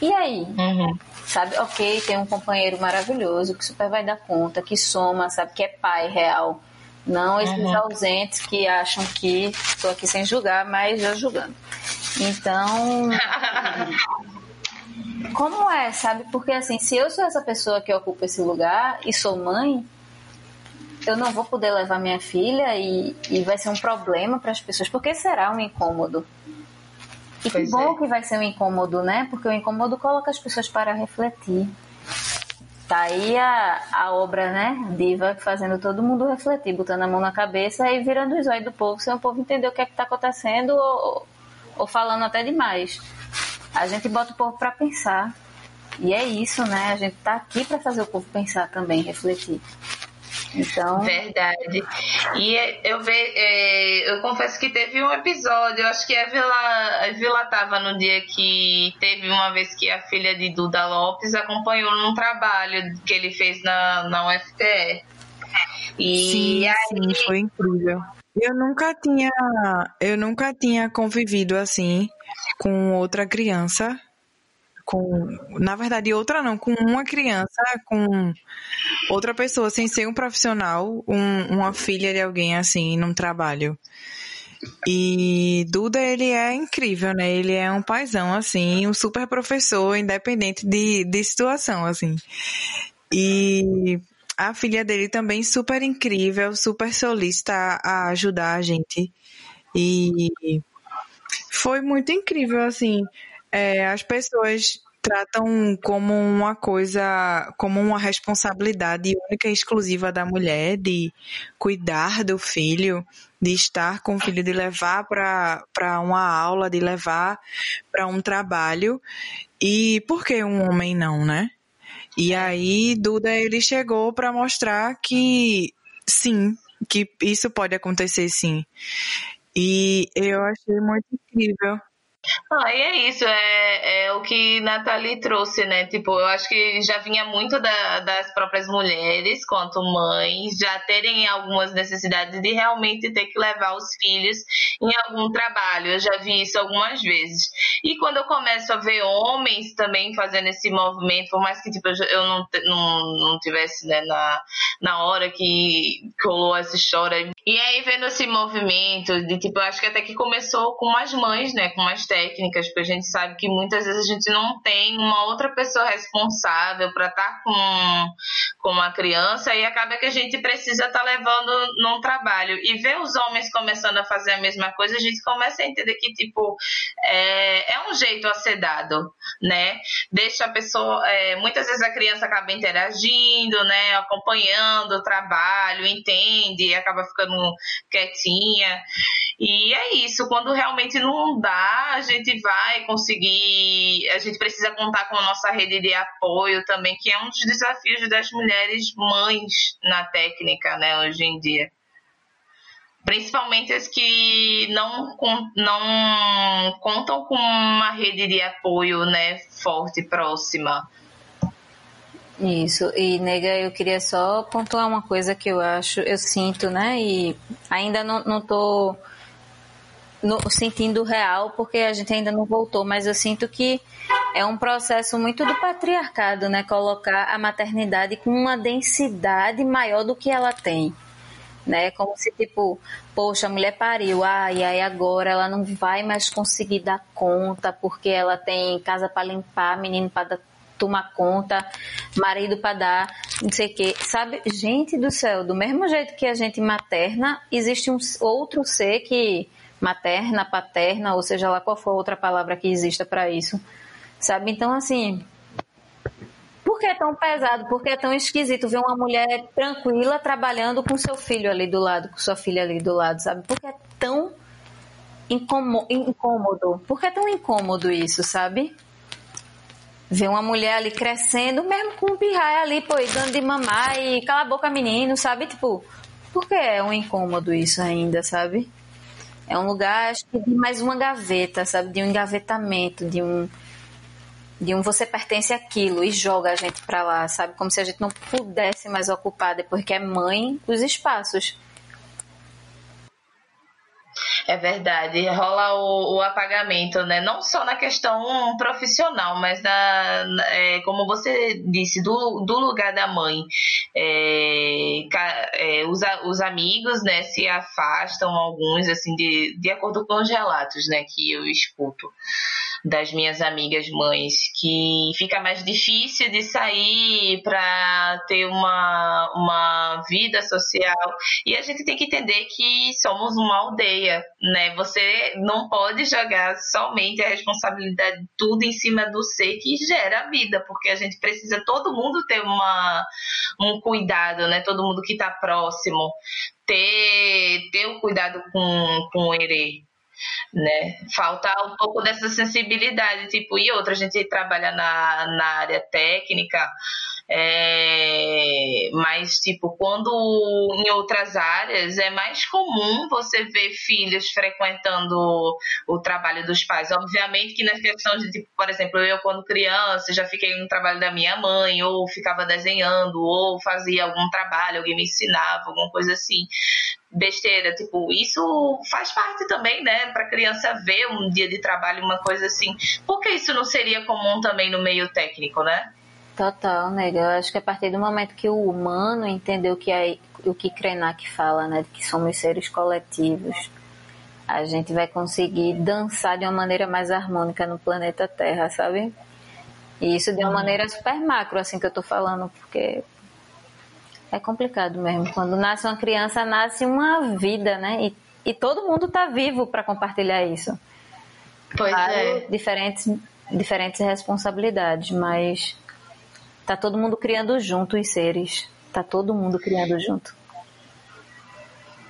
E aí? Uhum. Sabe, ok, tem um companheiro maravilhoso que super vai dar conta, que soma, sabe, que é pai real. Não esses uhum. ausentes que acham que estou aqui sem julgar, mas já julgando. Então, como é, sabe? Porque assim, se eu sou essa pessoa que ocupa esse lugar e sou mãe, eu não vou poder levar minha filha e, e vai ser um problema para as pessoas. Porque será um incômodo? E pois que bom é. que vai ser um incômodo, né? Porque o incômodo coloca as pessoas para refletir. Tá aí a, a obra, né? Diva fazendo todo mundo refletir, botando a mão na cabeça e virando os olhos do povo, sem o povo entender o que é que tá acontecendo ou, ou falando até demais. A gente bota o povo para pensar. E é isso, né? A gente tá aqui para fazer o povo pensar também, refletir. Então. Verdade. E eu, ve, é, eu confesso que teve um episódio, eu acho que a Vila, a Vila tava no dia que teve uma vez que a filha de Duda Lopes acompanhou num trabalho que ele fez na, na UFTE. E sim, aí... sim, foi incrível. Eu nunca tinha, eu nunca tinha convivido assim com outra criança com, na verdade, outra não, com uma criança, com outra pessoa, sem ser um profissional, um, uma filha de alguém assim, num trabalho. E Duda, ele é incrível, né? Ele é um paizão, assim, um super professor, independente de, de situação, assim. E a filha dele também super incrível, super solista a ajudar a gente. E foi muito incrível, assim é, as pessoas tratam como uma coisa, como uma responsabilidade única e exclusiva da mulher de cuidar do filho, de estar com o filho, de levar para uma aula, de levar para um trabalho. E por que um homem não, né? E aí Duda ele chegou para mostrar que sim, que isso pode acontecer sim. E eu achei muito incrível. Ah, e é isso, é, é o que Nathalie trouxe, né? Tipo, eu acho que já vinha muito da, das próprias mulheres, quanto mães, já terem algumas necessidades de realmente ter que levar os filhos em algum trabalho. Eu já vi isso algumas vezes. E quando eu começo a ver homens também fazendo esse movimento, por mais que tipo, eu não, não, não tivesse né, na, na hora que colou essa história. E aí vendo esse movimento de tipo, acho que até que começou com as mães, né? Com as técnicas, porque a gente sabe que muitas vezes a gente não tem uma outra pessoa responsável para estar tá com, com uma criança e acaba que a gente precisa estar tá levando num trabalho. E ver os homens começando a fazer a mesma coisa, a gente começa a entender que, tipo, é, é um jeito a ser dado, né? Deixa a pessoa. É, muitas vezes a criança acaba interagindo, né? Acompanhando o trabalho, entende, acaba ficando quietinha. E é isso, quando realmente não dá, a gente vai conseguir, a gente precisa contar com a nossa rede de apoio também, que é um dos desafios das mulheres mães na técnica, né, hoje em dia. Principalmente as que não, não contam com uma rede de apoio, né, forte, próxima. Isso, e nega, eu queria só pontuar uma coisa que eu acho, eu sinto, né, e ainda não, não tô no, sentindo real, porque a gente ainda não voltou, mas eu sinto que é um processo muito do patriarcado, né? Colocar a maternidade com uma densidade maior do que ela tem. Né? Como se, tipo, poxa, a mulher pariu, ah, e aí agora ela não vai mais conseguir dar conta porque ela tem casa para limpar, menino para tomar conta, marido para dar, não sei o quê. Sabe, gente do céu, do mesmo jeito que a gente materna, existe um outro ser que materna, paterna, ou seja lá qual for outra palavra que exista para isso. Sabe? Então, assim, por que é tão pesado? Por que é tão esquisito ver uma mulher tranquila trabalhando com seu filho ali do lado, com sua filha ali do lado, sabe? Por que é tão incômodo? Por que é tão incômodo isso, sabe? Ver uma mulher ali crescendo, mesmo com um pirraia ali, pô, dando de mamar e cala a boca menino, sabe? Tipo, Porque é um incômodo isso ainda, sabe? É um lugar, acho que de mais uma gaveta, sabe? De um engavetamento, de um. De um você pertence àquilo e joga a gente pra lá, sabe? Como se a gente não pudesse mais ocupar, depois que é mãe, os espaços. É verdade, rola o, o, apagamento, né? Não só na questão profissional, mas na, é, como você disse, do, do lugar da mãe. É, é, os, os amigos, né, se afastam alguns, assim, de, de acordo com os relatos, né, que eu escuto das minhas amigas mães, que fica mais difícil de sair para ter uma, uma vida social. E a gente tem que entender que somos uma aldeia, né? Você não pode jogar somente a responsabilidade de tudo em cima do ser que gera a vida, porque a gente precisa todo mundo ter uma, um cuidado, né? Todo mundo que está próximo ter, ter o cuidado com, com o herê né? Falta um pouco dessa sensibilidade, tipo, e outra, a gente trabalha na, na área técnica, é, mas, tipo, quando em outras áreas é mais comum você ver filhos frequentando o trabalho dos pais. Obviamente que nas questões de, tipo, por exemplo, eu quando criança já fiquei no trabalho da minha mãe, ou ficava desenhando, ou fazia algum trabalho, alguém me ensinava, alguma coisa assim besteira, tipo, isso faz parte também, né, para criança ver um dia de trabalho, uma coisa assim. Por que isso não seria comum também no meio técnico, né? Total, nega. Eu acho que a partir do momento que o humano entendeu que é o que Krenak fala, né, de que somos seres coletivos, a gente vai conseguir dançar de uma maneira mais harmônica no planeta Terra, sabe? E isso de uma uhum. maneira super macro, assim que eu tô falando, porque é complicado mesmo. Quando nasce uma criança, nasce uma vida, né? E, e todo mundo tá vivo para compartilhar isso. Pois claro, é. Diferentes, diferentes responsabilidades, mas tá todo mundo criando junto os seres. Tá todo mundo criando junto.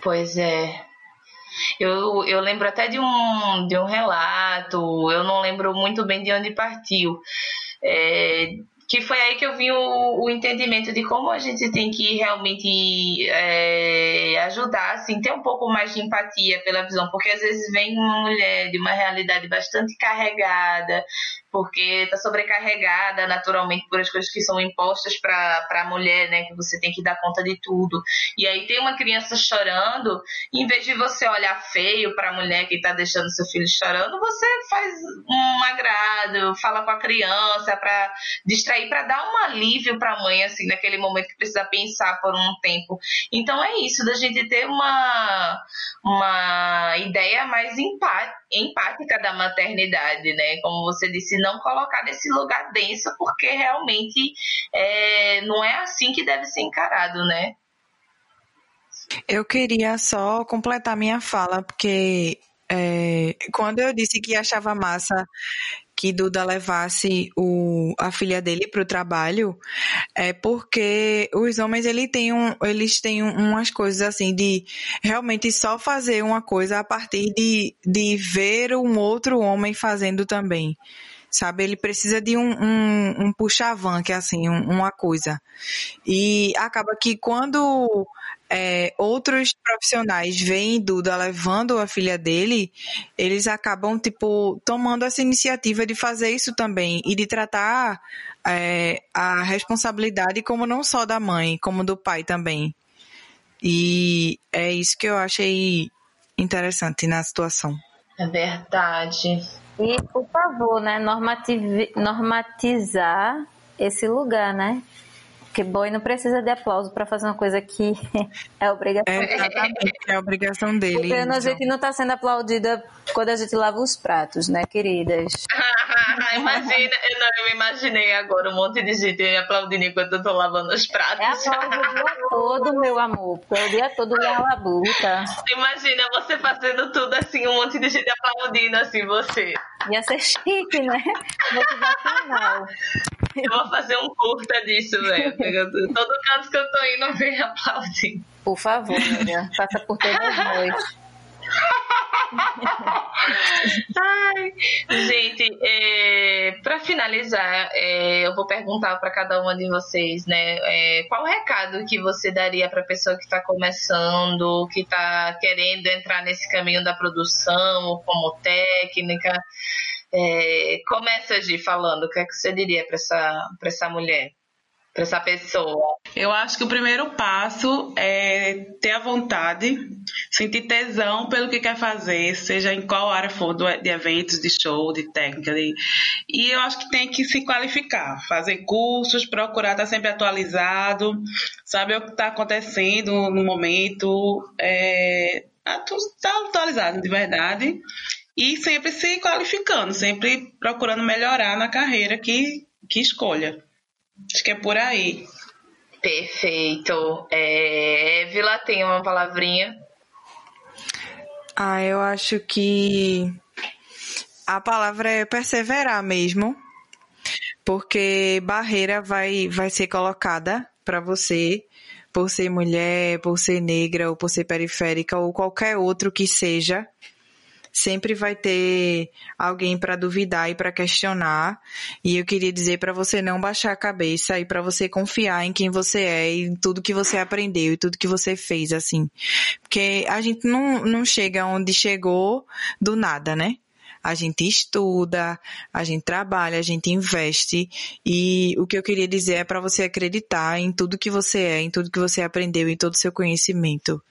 Pois é. Eu, eu lembro até de um, de um relato, eu não lembro muito bem de onde partiu, é, que foi aí que eu vi o, o entendimento de como a gente tem que realmente é, ajudar, assim, ter um pouco mais de empatia pela visão, porque às vezes vem uma mulher de uma realidade bastante carregada, porque está sobrecarregada naturalmente por as coisas que são impostas para a mulher, né? Que você tem que dar conta de tudo. E aí tem uma criança chorando, em vez de você olhar feio para a mulher que está deixando seu filho chorando, você faz um agrado, fala com a criança para distrair, para dar um alívio para a mãe, assim, naquele momento que precisa pensar por um tempo. Então é isso, da gente ter uma, uma ideia mais empática da maternidade, né? Como você disse, não colocar nesse lugar denso, porque realmente é, não é assim que deve ser encarado, né? Eu queria só completar minha fala, porque é, quando eu disse que achava massa que Duda levasse o, a filha dele para o trabalho, é porque os homens ele tem um, eles têm umas coisas assim de realmente só fazer uma coisa a partir de, de ver um outro homem fazendo também sabe? Ele precisa de um, um, um puxavan, que é assim, um, uma coisa. E acaba que quando é, outros profissionais veem Duda levando a filha dele, eles acabam, tipo, tomando essa iniciativa de fazer isso também e de tratar é, a responsabilidade como não só da mãe, como do pai também. E é isso que eu achei interessante na situação. É verdade. E, por favor, né, normatizar esse lugar, né? Porque boy não precisa de aplauso para fazer uma coisa que é obrigação. É, exatamente, é obrigação dele. Porque a gente não está sendo aplaudida quando a gente lava os pratos, né, queridas? Imagina, eu, não, eu me imaginei agora um monte de gente aplaudindo enquanto eu tô lavando os pratos. É aplauso o dia todo, meu amor. Porque é o dia todo na labuta. Imagina você fazendo tudo assim, um monte de gente aplaudindo assim você. Ia ser chique, né? Motivacional. Eu vou fazer um curta disso, velho. Todo canto que eu tô indo, vem aplaudindo. Por favor, amiga. Faça por todas nós. Ai, gente, é, para finalizar, é, eu vou perguntar para cada uma de vocês, né? É, qual o recado que você daria para pessoa que está começando, que está querendo entrar nesse caminho da produção, como técnica? É, começa, Gi, falando. O que, é que você diria para essa, essa mulher? para essa pessoa? Eu acho que o primeiro passo é ter a vontade, sentir tesão pelo que quer fazer, seja em qual área for de eventos, de show, de técnica. De... E eu acho que tem que se qualificar, fazer cursos, procurar estar sempre atualizado, saber o que está acontecendo no momento, é... estar tá atualizado de verdade e sempre se qualificando, sempre procurando melhorar na carreira que, que escolha. Acho que é por aí. Perfeito. É, Vila tem uma palavrinha. Ah, eu acho que a palavra é perseverar mesmo, porque barreira vai, vai ser colocada para você por ser mulher, por ser negra ou por ser periférica ou qualquer outro que seja sempre vai ter alguém para duvidar e para questionar. E eu queria dizer para você não baixar a cabeça e para você confiar em quem você é e em tudo que você aprendeu e tudo que você fez, assim. Porque a gente não, não chega onde chegou do nada, né? a gente estuda, a gente trabalha, a gente investe e o que eu queria dizer é para você acreditar em tudo que você é, em tudo que você aprendeu, em todo o seu conhecimento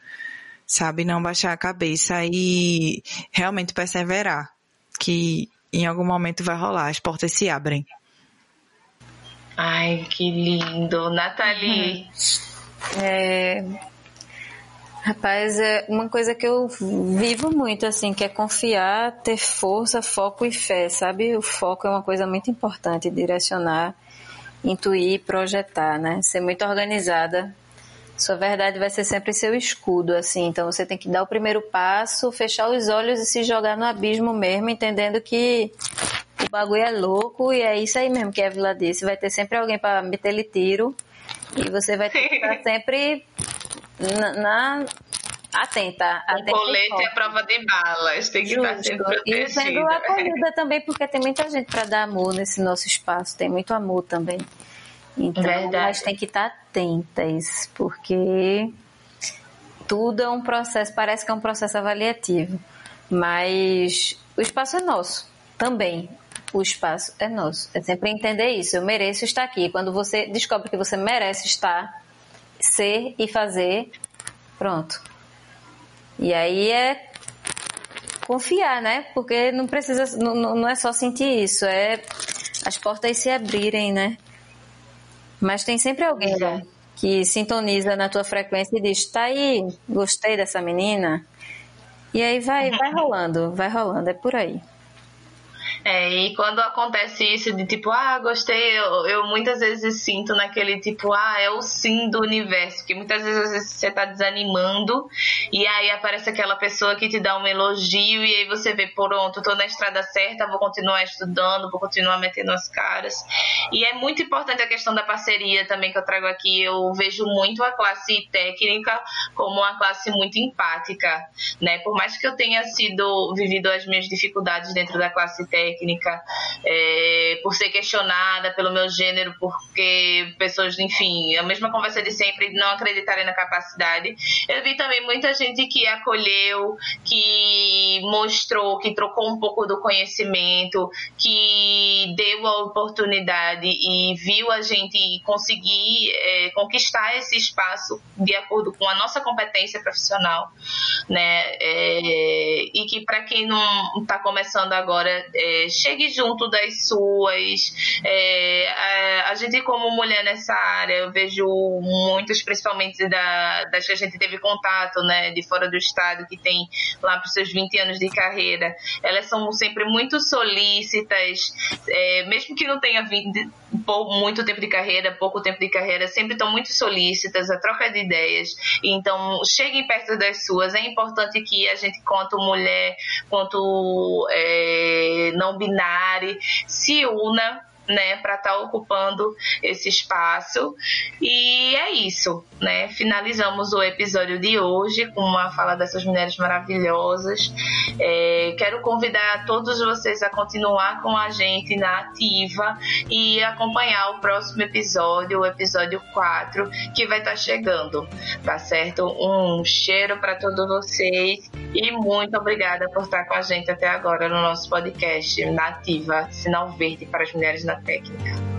sabe? Não baixar a cabeça e realmente perseverar, que em algum momento vai rolar, as portas se abrem. Ai, que lindo. Nathalie. É... Rapaz, é uma coisa que eu vivo muito, assim, que é confiar, ter força, foco e fé, sabe? O foco é uma coisa muito importante, direcionar, intuir, projetar, né? Ser muito organizada sua verdade vai ser sempre seu escudo, assim. Então você tem que dar o primeiro passo, fechar os olhos e se jogar no abismo mesmo, entendendo que o bagulho é louco e é isso aí mesmo que a Vila disse. Vai ter sempre alguém para meter-lhe tiro e você vai ter que estar sempre na, na atenta. O colete é prova de balas, tem que Justo. estar sempre protegida. E sendo acolhida também, porque tem muita gente para dar amor nesse nosso espaço, tem muito amor também. Então, Verdade. elas têm que estar atentas, porque tudo é um processo, parece que é um processo avaliativo, mas o espaço é nosso também. O espaço é nosso. É sempre entender isso. Eu mereço estar aqui. Quando você descobre que você merece estar, ser e fazer, pronto. E aí é confiar, né? Porque não precisa, não, não é só sentir isso, é as portas se abrirem, né? Mas tem sempre alguém né, que sintoniza na tua frequência e diz: tá aí, gostei dessa menina. E aí vai, vai rolando, vai rolando, é por aí. É, e quando acontece isso de tipo, ah, gostei, eu, eu, muitas vezes sinto naquele tipo, ah, é o sim do universo, que muitas vezes você tá desanimando e aí aparece aquela pessoa que te dá um elogio e aí você vê, pronto, tô na estrada certa, vou continuar estudando, vou continuar metendo as caras. E é muito importante a questão da parceria também que eu trago aqui. Eu vejo muito a classe técnica como uma classe muito empática, né? Por mais que eu tenha sido vivido as minhas dificuldades dentro da classe técnica, técnica, é, por ser questionada pelo meu gênero, porque pessoas, enfim, a mesma conversa de sempre, não acreditarem na capacidade. Eu vi também muita gente que acolheu, que mostrou, que trocou um pouco do conhecimento, que deu a oportunidade e viu a gente conseguir é, conquistar esse espaço de acordo com a nossa competência profissional, né? É, e que para quem não está começando agora, é, chegue junto das suas. É, a, a, gente, como mulher nessa área, eu vejo muitas, principalmente da, das que a gente teve contato, né, de fora do estado, que tem lá para os seus 20 anos de carreira, elas são sempre muito solícitas, é, mesmo que não tenha vindo muito tempo de carreira, pouco tempo de carreira, sempre estão muito solícitas, a troca de ideias. Então, cheguem perto das suas. É importante que a gente, quanto mulher, quanto é, não binário, se una né, para estar tá ocupando esse espaço. E é isso, né? Finalizamos o episódio de hoje com uma fala dessas mulheres maravilhosas. É, quero convidar todos vocês a continuar com a gente na ativa e acompanhar o próximo episódio, o episódio 4, que vai estar tá chegando, tá certo? Um cheiro para todos vocês e muito obrigada por estar com a gente até agora no nosso podcast Nativa Sinal Verde para as Mulheres na Técnica.